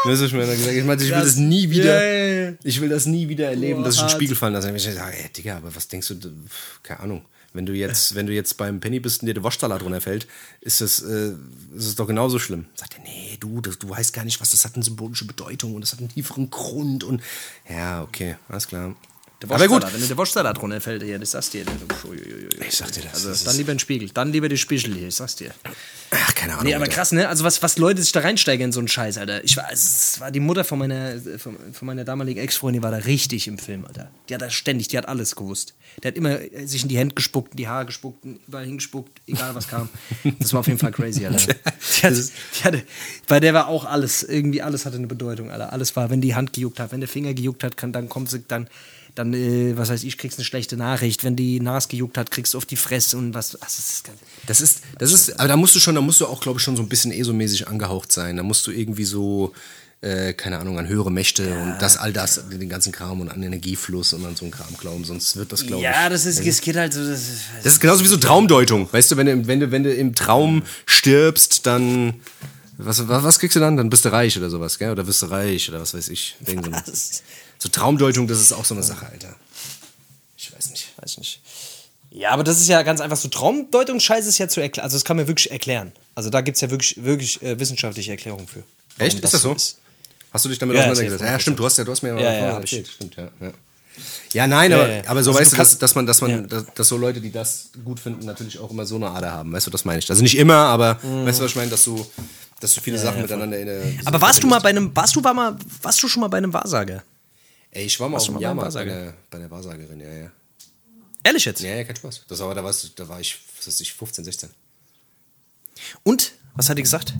Du, was ich meine? Ich meinte, ich will das nie wieder, ja. ich will das nie wieder erleben, dass ich einen. Spiegel fallen lasse. Ich sage, ey Digga, aber was denkst du, keine Ahnung. Wenn du jetzt, wenn du jetzt beim Penny bist und dir der Waschsalat runterfällt, ist das, äh, ist das doch genauso schlimm. Sagt er, nee, du, das, du weißt gar nicht, was das hat eine symbolische Bedeutung und das hat einen tieferen Grund und ja, okay, alles klar. Der Aber gut, Waschsalat, Wenn der Waschsalat runterfällt, ja, das sagst du dir. Ich sag dir das, Also, das dann lieber ein Spiegel. Dann lieber die Spiegel hier, ich sag's dir. ach, keine Ahnung. Nee, aber Alter. krass, ne? Also was, was Leute sich da reinsteigern in so einen Scheiß, Alter. Ich war, es war die Mutter von meiner, von, von meiner damaligen Ex-Freundin war da richtig im Film, Alter. Die hat da ständig, die hat alles gewusst. Die hat immer äh, sich in die Hände gespuckt, in die Haare gespuckt, überall hingespuckt, egal was kam. Das war auf jeden Fall crazy, Alter. Die hatte, die hatte, bei der war auch alles, irgendwie alles hatte eine Bedeutung, Alter. Alles war, wenn die Hand gejuckt hat, wenn der Finger gejuckt hat, kann, dann kommt sie, dann, dann, äh, was weiß ich, kriegst eine schlechte Nachricht. Wenn die Nase gejuckt hat, kriegst du auf die Fresse und was, also, das ist Das ist, das ist, aber da musst du schon, da musst du auch, glaube ich, schon so ein bisschen ESO-mäßig angehaucht sein. Da musst du irgendwie so, äh, keine Ahnung, an höhere Mächte und das, all das, den ganzen Kram und an Energiefluss und an so einen Kram glauben, sonst wird das, glaube ich. Ja, das ist, es geht halt so, das ist, Das ist genauso wie so Traumdeutung. Weißt du, wenn du, wenn du, wenn du im Traum stirbst, dann. Was, was, was kriegst du dann? Dann bist du reich oder sowas, gell? Oder bist du reich oder was weiß ich. Was? so Traumdeutung, das ist auch so eine Sache, Alter. Ich weiß nicht. Weiß nicht. Ja, aber das ist ja ganz einfach so. Traumdeutungsscheiß ist ja zu erklären. Also, das kann man wirklich erklären. Also, da gibt es ja wirklich, wirklich äh, wissenschaftliche Erklärungen für. Echt? Ist das so? Hast Hast du dich damit Ja, auseinandergesetzt? safe. Ja, stimmt, du hast ja, du hast mir Ja, ja, ja, hab ich. erzählt. Stimmt, ja. Ja, ja nein, aber, ja. aber so Also weißt du dass, dass man, dass man, Ja. dass, dass so Leute, die das gut finden, natürlich auch immer so eine Ader haben. Weißt du, das meine ich. Also nicht immer, aber weißt du, was ich meine, dass du, dass du viele Sachen miteinander in der. Aber warst du mal bei einem, warst du, mal, warst du schon mal bei einem Wahrsager? Ey, ich war mal auf du dem Jahrmarkt bei der, bei der Wahrsagerin, ja, ja. Ehrlich jetzt? Ja, ja, kein Spaß. Das war, da, warst, da war ich, was weiß ich, 15, 16. Und? Was hat die gesagt?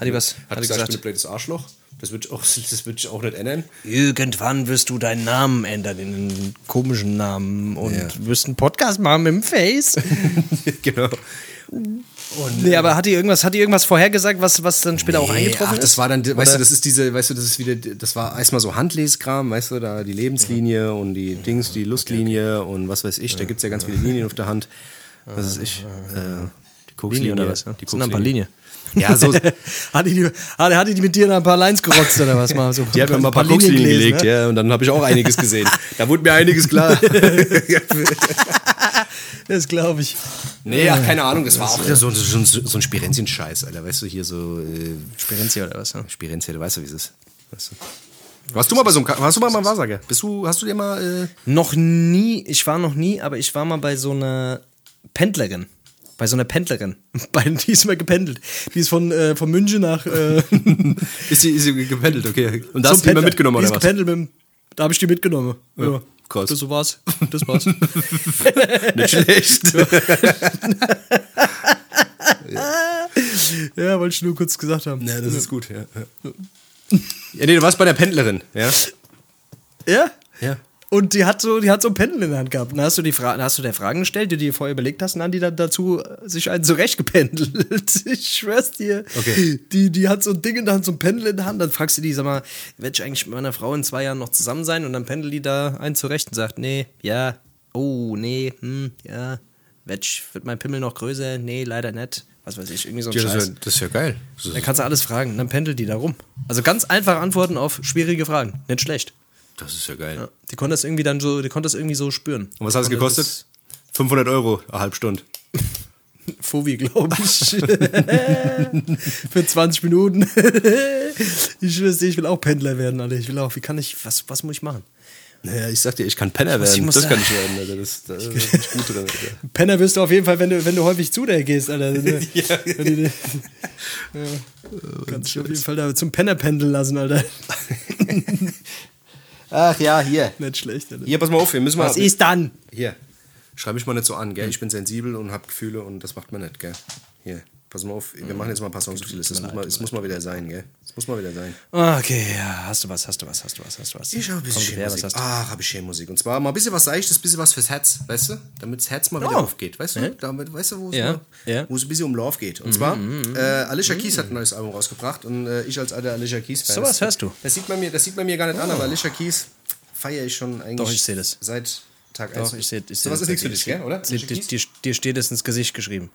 Hat die was? Hat, Hat, die gesagt, ich bin gesagt? ein blödes Arschloch. Das würde ich, auch- das ich auch nicht ändern. Irgendwann wirst du deinen Namen ändern in einen komischen Namen und Ja. wirst einen Podcast machen mit dem Face. genau. Nee, aber hat die irgendwas, hat die irgendwas vorhergesagt, was, was dann später auch Nee, eingetroffen ach, ist? das war dann, weißt du, Oder? das ist diese, weißt du, das ist wieder, das war erstmal so Handleskram, weißt du, da die Lebenslinie und die Dings, die Lustlinie und was weiß ich, da gibt es ja ganz viele Linien auf der Hand. Was weiß ich, äh, die Kokslinie Linie oder was? Die Das sind ein paar Kokslinie. Linien. Ja, so, hat, die, hat, hat die mit dir ein paar Lines gerotzt oder was? Mal so die hat mir mal ein paar Linien Kokslinien gelesen, gelegt, ne? ja, und dann habe ich auch einiges gesehen. Da wurde mir einiges klar. Das glaube ich. nee, ach, keine Ahnung, das war auch wieder so, so, so, so ein Spirenzien-Scheiß, Alter, weißt du, hier so, äh, Spirenzia oder was? ne? Spirenzien, du weißt du, wie es ist. Weißt du. Warst du mal bei so einem, warst du mal beim Wahrsager? Bist du, hast du dir mal, äh, Noch nie, ich war noch nie, aber ich war mal bei so einer Pendlerin. Bei so einer Pendlerin. Bei, die ist mal gependelt. Die ist von, äh, von München nach. Äh, Ist sie, ist sie gependelt, okay. Und da hast du die mal mitgenommen, die oder ist was? gependelt mit Da habe ich die mitgenommen. Ja, krass. Das so war's. Das war's. Nicht schlecht. ja, wollte ich nur kurz gesagt haben. ja, das ist gut, ja. Ja, ja nee, du warst bei der Pendlerin, ja? Ja? Ja. Und die hat so, die hat so ein Pendel in der Hand gehabt. Und dann hast du die Fra hast du der Fragen gestellt, die du dir vorher überlegt hast, und dann haben die dann dazu äh, sich einen zurechtgependelt. Ich schwör's dir. Okay. Die, die hat so ein Ding in der Hand, so ein Pendel in der Hand. Dann fragst du die, sag mal, werde ich eigentlich mit meiner Frau in zwei Jahren noch zusammen sein? Und dann pendelt die da einen zurecht und sagt, nee, ja, oh, nee, hm, ja. Werd, ich, wird mein Pimmel noch größer? Nee, leider nicht. Was weiß ich, irgendwie so ein Ja, das, Scheiß. ist ja, das ist ja geil. Dann kannst du alles fragen. Dann pendelt die da rum. Also ganz einfach Antworten auf schwierige Fragen. Nicht schlecht. Das ist ja geil. Ja, die konnte das irgendwie dann so, die konnte das irgendwie so spüren. Und was hat es Und gekostet? das 500 Euro, eine halbe Stunde. ist Fovi, glaube ich. Für 20 Minuten. ich dir, ich will auch Pendler werden, Alter. Ich will auch, wie kann ich, was, was muss ich machen? Naja, ich sag dir, ich kann Penner werden. muss Das da- kann ich werden, Alter. Das, da bin ich gut drin. Alter. Penner wirst du auf jeden Fall, wenn du, wenn du häufig zu der gehst, Alter. Du- ja. Kannst du auf jeden Fall da zum Penner pendeln lassen, Alter. Ach ja, hier. Nicht schlecht, Alter. Hier, pass mal auf, wir müssen mal. Was ist dann? Hier. Schreib mich mal nicht so an, gell? Ich bin sensibel und hab Gefühle und das macht man nicht, gell? Hier. Pass mal auf, wir machen jetzt mal ein paar Songs auf die Liste. Das muss mal, es muss mal wieder sein, gell? Es muss mal wieder sein. Okay, ja, hast du was, hast du was, hast du was, hast du was. Ich habe ein bisschen Komm, was Musik. du? Ach, habe ich Musik. Und zwar mal ein bisschen was Seichtes, ein bisschen was fürs Herz, weißt du? Damit das Herz mal wieder Oh. aufgeht, weißt du? Damit, weißt du, wo es, Ja, ja. ein bisschen um Love geht. Und zwar, äh, Alicia Keys hat ein neues Album rausgebracht und äh, ich als alter Alicia Keys-Fan. So was hörst du? Das sieht man mir, das sieht man mir gar nicht an, aber Alicia Keys feiere ich schon eigentlich Doch, ich seh das. seit Tag Doch, 1. ich sehe ich so seh was das ist nichts für dich, gell, oder? Dir steht es ins Gesicht geschrieben.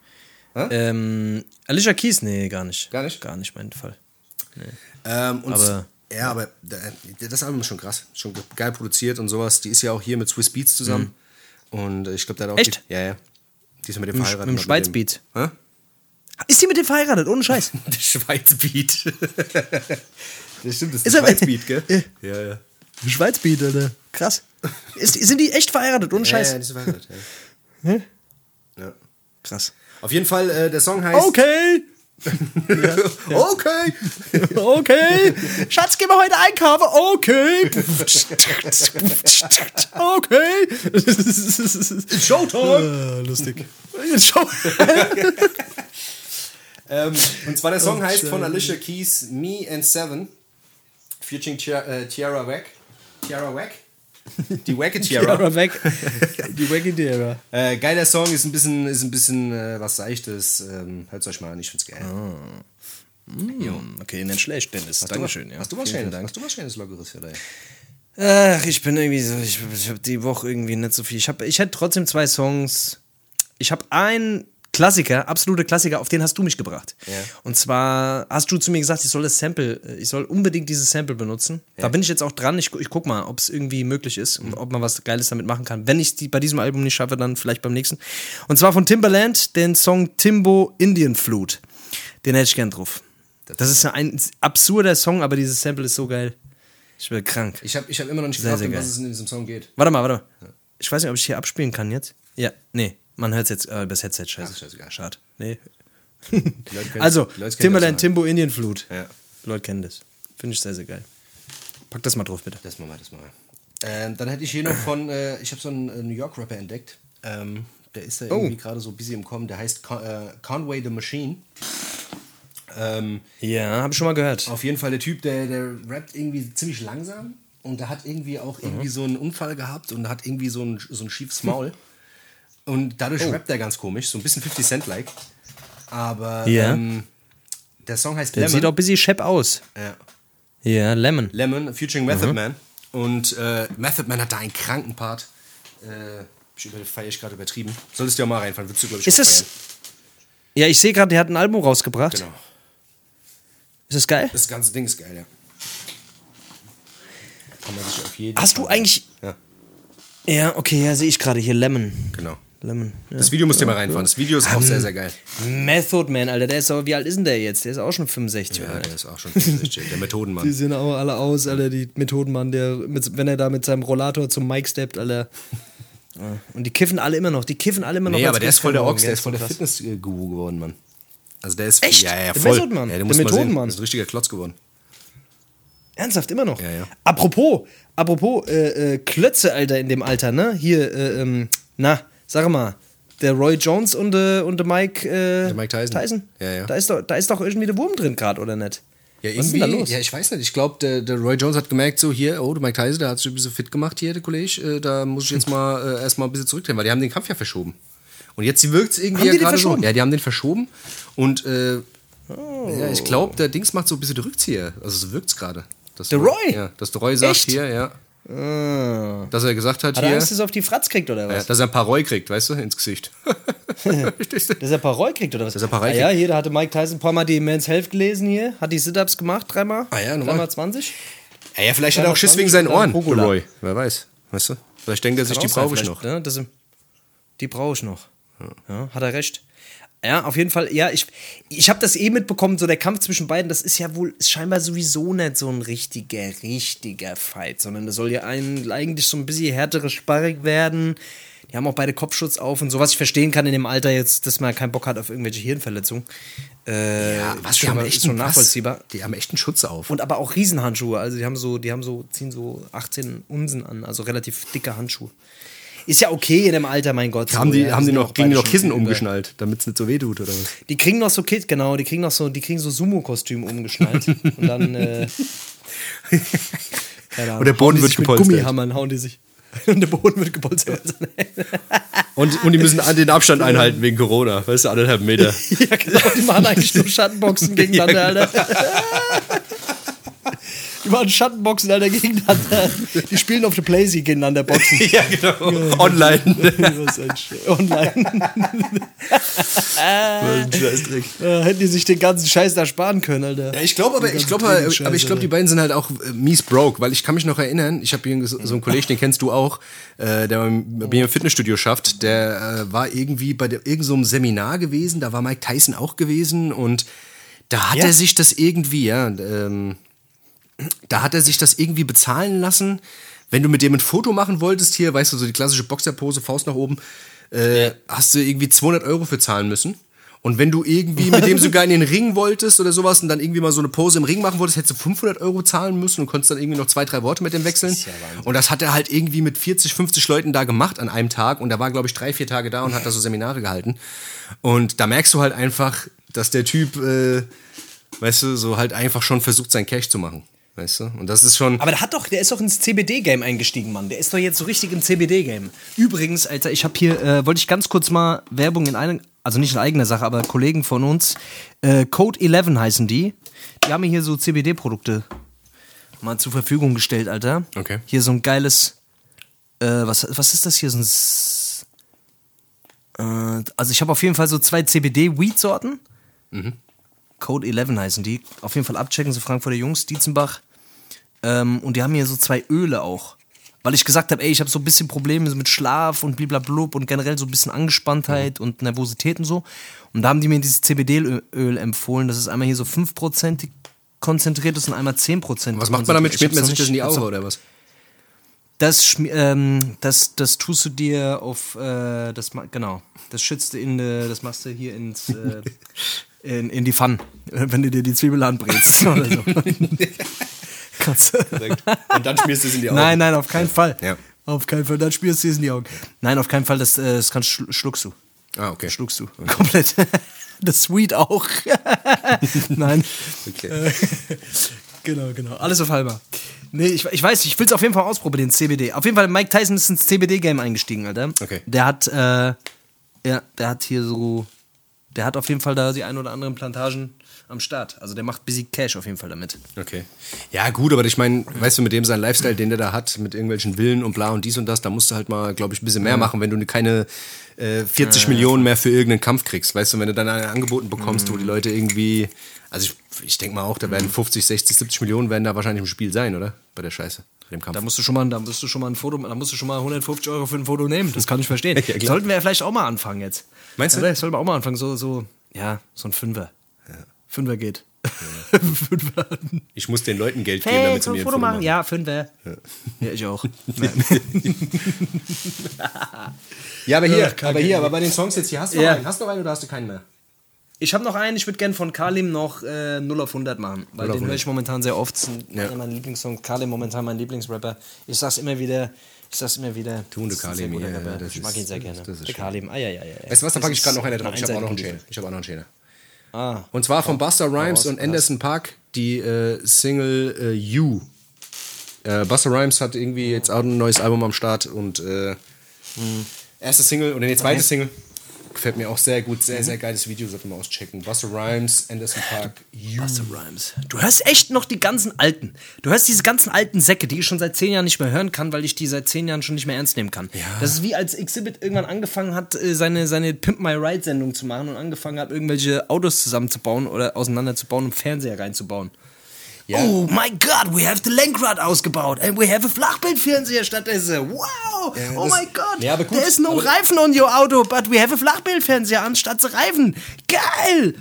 Ähm, Alicia Keys? Nee, gar nicht. Gar nicht? Gar nicht, mein Fall. Ähm, und Aber- ja, aber da- das Album ist schon krass. Schon ge- geil produziert und sowas. Die ist ja auch hier mit Swiss Beats zusammen. Und äh, ich glaube, der hat auch. Mhm. Echt? Die, ja, ja. Die ist mit dem Mit dem- verheiratet. mit dem Schweiz dem- Beat. Hä? Ist sie mit dem verheiratet? Ohne Scheiß. Der Schweiz Beat. das stimmt, das ist Ist der er- Schweiz Beat, gell? Ja. Ja, ja. Schweiz Beat, Alter. Krass. Ist, sind die echt verheiratet? Ohne Ja, Scheiß. ja, die ist verheiratet. Ja. ja. Krass. Auf jeden Fall, äh, der Song heißt. Okay. Okay. Okay. Schatz, gehen wir heute einkaufen. Okay. Okay. Showtime. Ah, lustig. Show. Ähm, und zwar der Song Oh, heißt von Alicia Keys Me and Seven. Featuring Tiara, äh, Tiara Wack. Tiara Wack? Die Wacke Tiara. Tiara weg. Die Wacky Tiara. Äh, geiler Song, ist ein bisschen, ist ein bisschen äh, was Seichtes. Ähm, hört's euch mal an, ich find's geil. Okay, nicht schlecht, Dennis. Hast du Dankeschön. was- Ja. Hast du was Schönes? Dank. Hast du was Schönes Lockeres für dich? Ach, ich bin irgendwie so, ich, ich habe die Woche irgendwie nicht so viel. Ich, hab, ich hätte trotzdem zwei Songs. Ich habe einen Klassiker, absolute Klassiker, auf den hast du mich gebracht. Ja. Und zwar hast du zu mir gesagt, ich soll das Sample, äh, ich soll unbedingt dieses Sample benutzen. Da bin ich jetzt auch dran. Ich, ich guck mal, ob es irgendwie möglich ist und ob man was Geiles damit machen kann. Wenn ich die bei diesem Album nicht schaffe, dann vielleicht beim nächsten. Und zwar von Timbaland, den Song Timbo Indian Flute. Den hätte ich gern drauf. Das ist ja ein absurder Song, aber dieses Sample ist so geil. Ich bin krank. Ich habe ich hab immer noch nicht um geil. was es in diesem Song geht. Warte mal, warte mal. Ich weiß nicht, ob ich hier abspielen kann jetzt. Ja, nee. Man hört es jetzt äh, übers Headset. Scheiße. Ach, scheißegal. Schade. Nee. Also, Timberland, das Timbo, Indian Flut. Ja. Die Leute kennen das. Finde ich sehr, sehr geil. Pack das mal drauf, bitte. Das mal, das mal. Ähm, dann hätte ich hier noch von, äh, ich habe so einen äh, New York Rapper entdeckt. Ähm, der ist da Oh. irgendwie gerade so busy im Kommen. Der heißt Con äh, Conway the Machine. Ähm, Ja, habe ich schon mal gehört. auf jeden Fall der Typ, der, der rappt irgendwie ziemlich langsam und der hat irgendwie auch Mhm. irgendwie so einen Unfall gehabt und hat irgendwie so ein, so ein schiefes Maul. Und dadurch Oh. rappt er ganz komisch, so ein bisschen 50 Cent-like. Aber Ja. ähm, der Song heißt Der Lemon. sieht auch ein bisschen schepp aus. ja. Ja, Lemon. Lemon featuring Method Mhm. Man. Und äh, Method Man hat da einen kranken Part. Äh, ich über- feier ich gerade übertrieben. Solltest du ja mal reinfahren, würdest du, glaube ich, Ist auch es. Ja, ich sehe gerade, der hat ein Album rausgebracht. Genau. Ist das geil? Das ganze Ding ist geil, ja. Kann man sich auf jeden Hast du Fall- eigentlich. Ja, Ja, okay, ja, sehe ich gerade hier. Lemon. genau. Lemon. Ja. Das Video musst du dir mal reinfahren. Das Video ist auch sehr, sehr geil. Method Man, Alter, der ist auch, wie alt ist denn der jetzt? Der ist auch schon 65, Ja, Alter. der ist auch schon 65, der Die Methodenmann. sehen auch alle aus, Alter, die Methodenmann, der, mit, wenn er da mit seinem Rollator zum Mike steppt, Alter. Ja. Und die kiffen alle immer noch, die kiffen alle immer noch. Nee, als aber der ist voll der Ochs, der ist voll der. Fitness-Guru geworden, Mann. Also der ist. Echt? Ja, ja, Der voll. Methodenmann? Ja, Der. Methodenmann? Ist ein richtiger Klotz geworden. Ernsthaft, immer noch? Ja, ja. Apropos, apropos äh, äh, Klötze, Alter, in dem Alter, ne? Hier, äh, ähm, na, sag mal, der Roy Jones und, äh, und der Mike, äh, Der Mike Tyson. Ja, ja. Da, ist doch, da ist doch irgendwie der Wurm drin gerade, oder nicht? Ja, Was ist denn da los? Ja, ich weiß nicht. Ich glaube, der, der Roy Jones hat gemerkt, so hier, oh, der Mike Tyson, der hat sich ein bisschen fit gemacht hier, der Kollege. Äh, da muss ich jetzt mal äh, erstmal ein bisschen zurücktreten, weil die haben den Kampf ja verschoben. Und jetzt wirkt es irgendwie Haben ja gerade so. Ja, die haben den verschoben. Und äh, Oh. ja, ich glaube, der Dings macht so ein bisschen den Rückzieher. Also so wirkt es gerade. Der Roy? Ja, dass der Roy sagt Echt? hier, ja. Ah. Dass er gesagt hat, Hat er hier, Angst, dass er auf die Fratz kriegt, oder ja, was? dass er ein paar Roy kriegt, weißt du, ins Gesicht. Dass er Paroi kriegt, oder was? Dass er Paroi ah, ja, hier, da hatte Mike Tyson ein paar Mal die Men's Health gelesen hier, hat die Sit-Ups gemacht, dreimal. Ah ja, normal. Dreimal 20. Ja, ja, vielleicht hat er auch Schiss wegen 320 seinen Ohren. Roy. Wer weiß. Weißt du? Vielleicht denkt er sich, die brauche ich noch. Ne? Das, die brauche ich noch. Ja, hat er recht. Ja, auf jeden Fall, ja, ich, ich habe das eh mitbekommen, so der Kampf zwischen beiden, das ist ja wohl ist scheinbar sowieso nicht so ein richtiger, richtiger Fight, sondern das soll ja ein, eigentlich so ein bisschen härteres Sparring werden. Die haben auch beide Kopfschutz auf und so, was ich verstehen kann in dem Alter jetzt, dass man keinen Bock hat auf irgendwelche Hirnverletzungen. Äh, Ja, was, die schon, haben mal- echt ist schon einen- was? nachvollziehbar. Die haben echt einen Schutz auf. Und aber auch Riesenhandschuhe. Also die haben so, die haben so, ziehen so 18 Unsen an, also relativ dicke Handschuhe. Ist ja okay in dem Alter, mein Gott. haben so, die, ja, haben die noch, kriegen die noch Kissen umgeschnallt, damit es nicht so weh tut, oder was? Die kriegen noch so Kit, genau, die kriegen noch so, die kriegen so Sumo-Kostüm umgeschnallt. und dann, äh, keine Und der Boden wird sich mit gepolstert. Gummihammern hauen die sich. Und der Boden wird gepolstert. Und, und die müssen den Abstand einhalten wegen Corona, weißt du, anderthalb Meter. ja, genau, die machen eigentlich nur Schattenboxen gegeneinander, Ja, genau. Alter. Die machen Schattenboxen, Alter, gegeneinander. Die spielen auf der Playsee gegeneinander Boxen. ja, genau. Online. Online. Scheißdreck. Hätten die sich den ganzen Scheiß da sparen können, Alter. Ja, ich glaube aber, ich glaube, aber ich glaube, die beiden sind halt auch äh, mies broke, weil ich kann mich noch erinnern, ich habe hier so einen Kollegen, den kennst du auch, äh, der bei mir im Fitnessstudio schafft, der äh, war irgendwie bei irgendeinem so Seminar gewesen, da war Mike Tyson auch gewesen und da hat Ja. er sich das irgendwie, ja, ähm, da hat er sich das irgendwie bezahlen lassen. Wenn du mit dem ein Foto machen wolltest, hier, weißt du, so die klassische Boxerpose, Faust nach oben, äh, hast du irgendwie 200 Euro für zahlen müssen. Und wenn du irgendwie mit dem sogar in den Ring wolltest oder sowas und dann irgendwie mal so eine Pose im Ring machen wolltest, hättest du 500 Euro zahlen müssen und konntest dann irgendwie noch zwei, drei Worte mit dem wechseln. und das hat er halt irgendwie mit 40, 50 Leuten da gemacht an einem Tag und er war, glaube ich, drei, vier Tage da und hat da so Seminare gehalten. Und da merkst du halt einfach, dass der Typ, äh, weißt du, so halt einfach schon versucht, sein Cash zu machen. Weißt du? Und das ist schon. Aber der hat doch, der ist doch ins CBD-Game eingestiegen, Mann. Der ist doch jetzt so richtig im CBD-Game. Übrigens, Alter, ich habe hier, äh, wollte ich ganz kurz mal Werbung in einer, also nicht in eigener Sache, aber Kollegen von uns, äh, Code 11 heißen die. Die haben mir hier so CBD-Produkte mal zur Verfügung gestellt, Alter. Okay. Hier so ein geiles, äh, was, was ist das hier? So ein, S- äh, also ich habe auf jeden Fall so zwei CBD-Weed-Sorten. Code 11 heißen die. Auf jeden Fall abchecken, so Frankfurter Jungs, Dietzenbach. Ähm, und die haben hier so zwei Öle auch. weil ich gesagt habe, ey, ich habe so ein bisschen Probleme mit Schlaf und bliblablub und generell so ein bisschen Angespanntheit und Nervosität und so. Und da haben die mir dieses CBD-Öl empfohlen. Das ist einmal hier so 5% konzentriert ist und einmal 10%. Was macht man damit? Schmiert man sich das in die Augen oder was? Das, ähm, das, das tust du dir auf, äh, das, genau, das schützt du in, äh, das machst du hier ins, äh, in, in die Pfanne, äh, wenn du dir die Zwiebel anbrätst oder so. Und dann schmierst du es in die Augen. Nein, nein, auf keinen Fall. Ja. Auf keinen Fall, dann spürst du es in die Augen. Nein, auf keinen Fall, das, äh, das kannst, schlu- schluckst du. Ah, okay. Schluckst du. Komplett. Das Sweet auch. Nein. Okay. Genau, genau. Alles auf halber. Nee, ich, ich weiß, ich will es auf jeden Fall ausprobieren, CBD. Auf jeden Fall, Mike Tyson ist ins CBD-Game eingestiegen, Alter. Okay. Der hat, äh, ja, der hat hier so, der hat auf jeden Fall da die ein oder anderen Plantagen am Start. Also der macht busy Cash auf jeden Fall damit. Okay. Ja, gut, aber ich meine, weißt du, mit dem sein Lifestyle, den der da hat, mit irgendwelchen Villen und bla und dies und das, da musst du halt mal, glaube ich, ein bisschen mehr machen, wenn du keine äh, 40 Millionen mehr für irgendeinen Kampf kriegst. Weißt du, wenn du dann einen angeboten bekommst, wo die Leute irgendwie. Also ich, ich denke mal auch, da werden 50, 60, 70 Millionen werden da wahrscheinlich im Spiel sein, oder? Bei der Scheiße, dem Kampf. Da musst du schon mal, da musst du schon mal ein Foto, da musst du schon mal 150 Euro für ein Foto nehmen. Das kann ich verstehen. klar. Sollten wir ja vielleicht auch mal anfangen jetzt. Meinst du? Oder? Sollten wir auch mal anfangen, so, so, ja, so ein Fünfer. Fünfer geht. Fünfer. Ich muss den Leuten Geld geben, Hey, damit sie mir ein Foto machen? machen. Ja, Fünfer. Ja, ich auch. Ja, aber hier, Ja, aber hier, aber bei den Songs jetzt hier, hast du noch Ja. einen? Hast du noch einen oder hast du keinen mehr? Ich habe noch einen, ich würde gerne von Kalim noch äh, 0 auf 100 machen, weil 0 auf den höre 100. ich momentan sehr oft. Das ist Ja. einer meiner Lieblingssongs. Kalim momentan mein Lieblingsrapper. Ich sag's immer wieder, ich sag's immer wieder. Tunde Kalim, ja, ja, Ich mag ihn sehr gerne. das ist. Kalim, ah ja, ja, ja. Weißt du was, da packe ich gerade noch einen drauf. Ich habe auch noch einen Schäler. Ich habe auch noch einen Schäler. Ah. Und zwar von Buster Rhymes und Anderson Park, die äh, Single äh, You. Äh, Buster Rhymes hat irgendwie jetzt auch ein neues Album am Start und äh, erste Single oder nee, zweite Single. Gefällt mir auch sehr gut, sehr, sehr geiles Video, sollte man auschecken. Buster Rhymes, Anderson Park, You. Busta Rhymes. Du hörst echt noch die ganzen alten. Du hörst diese ganzen alten Säcke, die ich schon seit zehn Jahren nicht mehr hören kann, weil ich die seit zehn Jahren schon nicht mehr ernst nehmen kann. Das ist wie als Exhibit irgendwann angefangen hat, äh, seine, seine Pimp My Ride Sendung zu machen und angefangen hat, irgendwelche Autos zusammenzubauen oder auseinanderzubauen und Fernseher reinzubauen. Oh my God, we have the Lenkrad ausgebaut and we have a Flachbildfernseher stattdessen. Wow! oh das- my God! Ja, aber gut, There is no aber- Reifen on your Auto, but we have a Flachbildfernseher anstatt Reifen. Geil!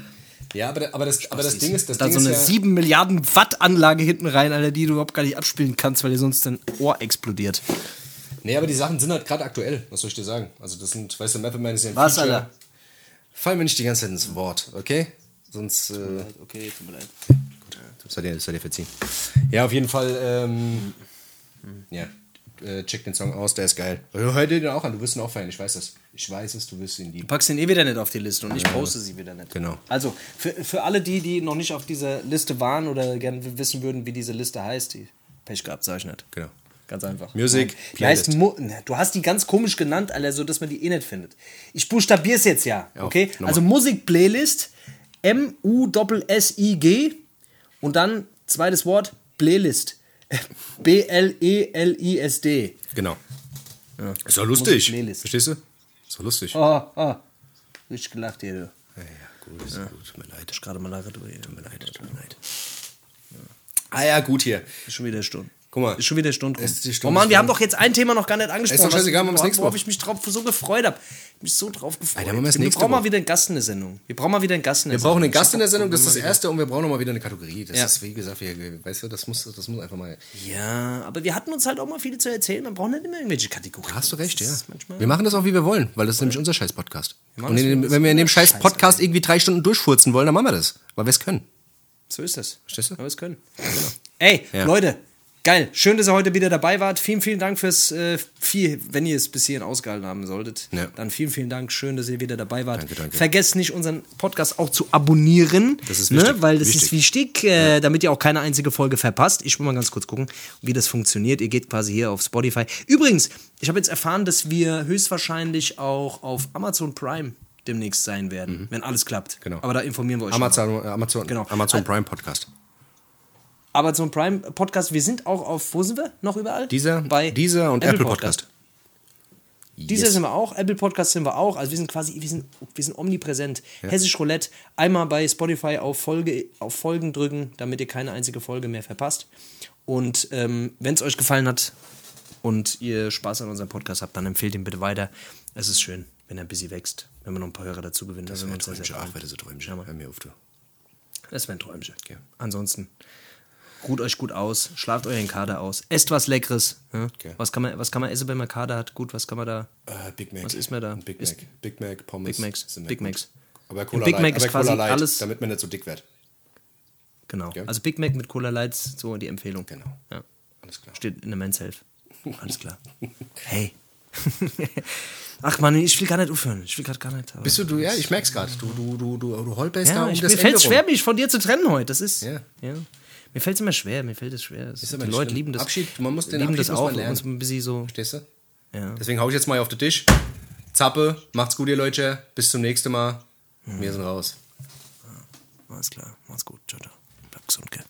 Ja, aber, aber, das, aber das Ding ist, das da Ding so ist eine ja, 7 Milliarden Watt Anlage hinten rein, Alter, die du überhaupt gar nicht abspielen kannst, weil dir sonst dein Ohr explodiert. Nee, aber die Sachen sind halt gerade aktuell, was soll ich dir sagen? Also das sind, weißt du, Method Man ist ja ein Was, Feature. Alter? Fall mir nicht die ganze Zeit ins Wort, okay? Sonst, äh, Okay, tut mir leid. Das sei dir, das sei dir verziehen. Ja, auf jeden Fall, ähm, ja, äh, check den Song aus, der ist geil. Hör dir den auch an, du wirst ihn auch feiern, ich weiß das. Ich weiß es, du wirst ihn Du lieben. packst ihn eh wieder nicht auf die Liste und ich poste sie wieder nicht. Genau. Also, für, für alle die, die noch nicht auf dieser Liste waren oder gerne wissen würden, wie diese Liste heißt, die Pech gehabt, sag ich nicht. Genau. Ganz einfach. Music, Die heißt du hast die ganz komisch genannt, Alter, so dass man die eh nicht findet. Ich buchstabiere es jetzt ja, Ja, okay? nochmal. Also Musik-Playlist, M-U-S-S-I-G und dann zweites Wort, Playlist. B-L-E-L-I-S-D. Genau. Ist doch lustig. Verstehst du? Ist doch lustig. Ah, ah. Richtig gelacht hier, du. Ja, ja, gut, ist gut. Tut mir leid. Ich gerade mal lache. Tut mir leid, Tut mir leid. Ah ja, gut hier. Ist schon wieder Stunde. Guck mal. Ist schon wieder eine Stunde. rum. Stunde oh Mann, wir haben doch jetzt ein Thema noch gar nicht angesprochen. Ist doch scheißegal, wir das nächste worauf Woche. ich mich drauf so gefreut habe. mich so drauf gefreut. Alter, wir wir brauchen mal wieder einen Gast in der Sendung. Wir brauchen mal wieder einen Gast in der Wir Sendung. brauchen einen Ich Gast in der Sendung, das ist das Erste und wir brauchen noch mal wieder eine Kategorie. Das Ja. ist, wie gesagt, wir, weißt du, das muss, das muss einfach mal... Ja, aber wir hatten uns halt auch mal viele zu erzählen. Man braucht nicht immer irgendwelche Kategorien. Hast du recht, ja. Wir machen das auch, wie wir wollen, weil das ist nämlich unser Scheiß-Podcast. Und in, wenn wir in dem Scheiß, Scheiß-Podcast irgendwie drei Stunden durchfurzen wollen, dann machen wir das, weil wir es können. So ist das. Verstehst du? Aber es können. Ey, Ja. Leute, geil. Schön, dass ihr heute wieder dabei wart. Vielen, vielen Dank fürs äh, viel, wenn ihr es bis hierhin ausgehalten haben solltet. Ja. Dann vielen, vielen Dank. Schön, dass ihr wieder dabei wart. Danke, danke. Vergesst nicht, unseren Podcast auch zu abonnieren. Das ist wichtig. Ne? Weil das Wichtig. ist wichtig, äh, damit ihr auch keine einzige Folge verpasst. Ich will mal ganz kurz gucken, wie das funktioniert. Ihr geht quasi hier auf Spotify. Übrigens, ich habe jetzt erfahren, dass wir höchstwahrscheinlich auch auf Amazon Prime demnächst sein werden, wenn alles klappt. Genau. Aber da informieren wir euch schon mal. Amazon, Amazon, Genau. Amazon Prime Podcast. Amazon Prime Podcast. Wir sind auch auf, wo sind wir noch überall? Dieser, Bei dieser und Apple, Podcast. Dieser Yes. sind wir auch, Apple Podcast sind wir auch. Also wir sind quasi, wir sind, wir sind omnipräsent. Hessisch Roulette, einmal bei Spotify auf, Folge, auf Folgen drücken, damit ihr keine einzige Folge mehr verpasst. Und ähm, wenn es euch gefallen hat, und ihr Spaß an unserem Podcast habt, dann empfehlt ihn bitte weiter. Es ist schön, wenn er ein bisschen wächst, wenn wir noch ein paar Hörer dazu gewinnen. Das, Das wäre sehr, sehr Träumchen. Ach, wäre so Träumchen. Ja, Mann. Hör mir auf, du. Das wäre ein Träumchen. Ansonsten, ruht euch gut aus, schlaft euren Kader aus, esst was Leckeres. Ja? Okay. Was, kann man, was kann man essen, wenn man Kader hat? Gut, was kann man da? Äh, Big Mac. Was ist mir da? Big Ist- Mac. Big Mac, Pommes. Big Macs. Big. Macs. Aber Cola Big Light, Mac ist quasi Light, alles- damit man nicht so dick wird. Genau. Okay. Also Big Mac mit Cola Lights, so die Empfehlung. Genau. Ja. Alles klar. Steht in der Men's Health. Alles klar. Hey. Ach man, ich will gar nicht aufhören. Ich will gerade gar nicht. Bist du, du, ja, ich merk's gerade. Du, du, du, du, du holperst da ja, um ich, das mir fällt schwer, mich von dir zu trennen heute. Das ist. Ja. Ja. Mir fällt es immer schwer. Mir fällt es schwer. Es- Ist die Leute schlimm. lieben das. Abschied, man muss den lieben Abschied das auch. lernen. Ein bisschen so. Verstehst du? Ja. Deswegen hau ich jetzt mal auf den Tisch. Zappe, macht's gut, ihr Leute. Bis zum nächsten Mal. Wir sind raus. Alles klar. Macht's gut. Ciao, ciao. Bleibt gesund, gell?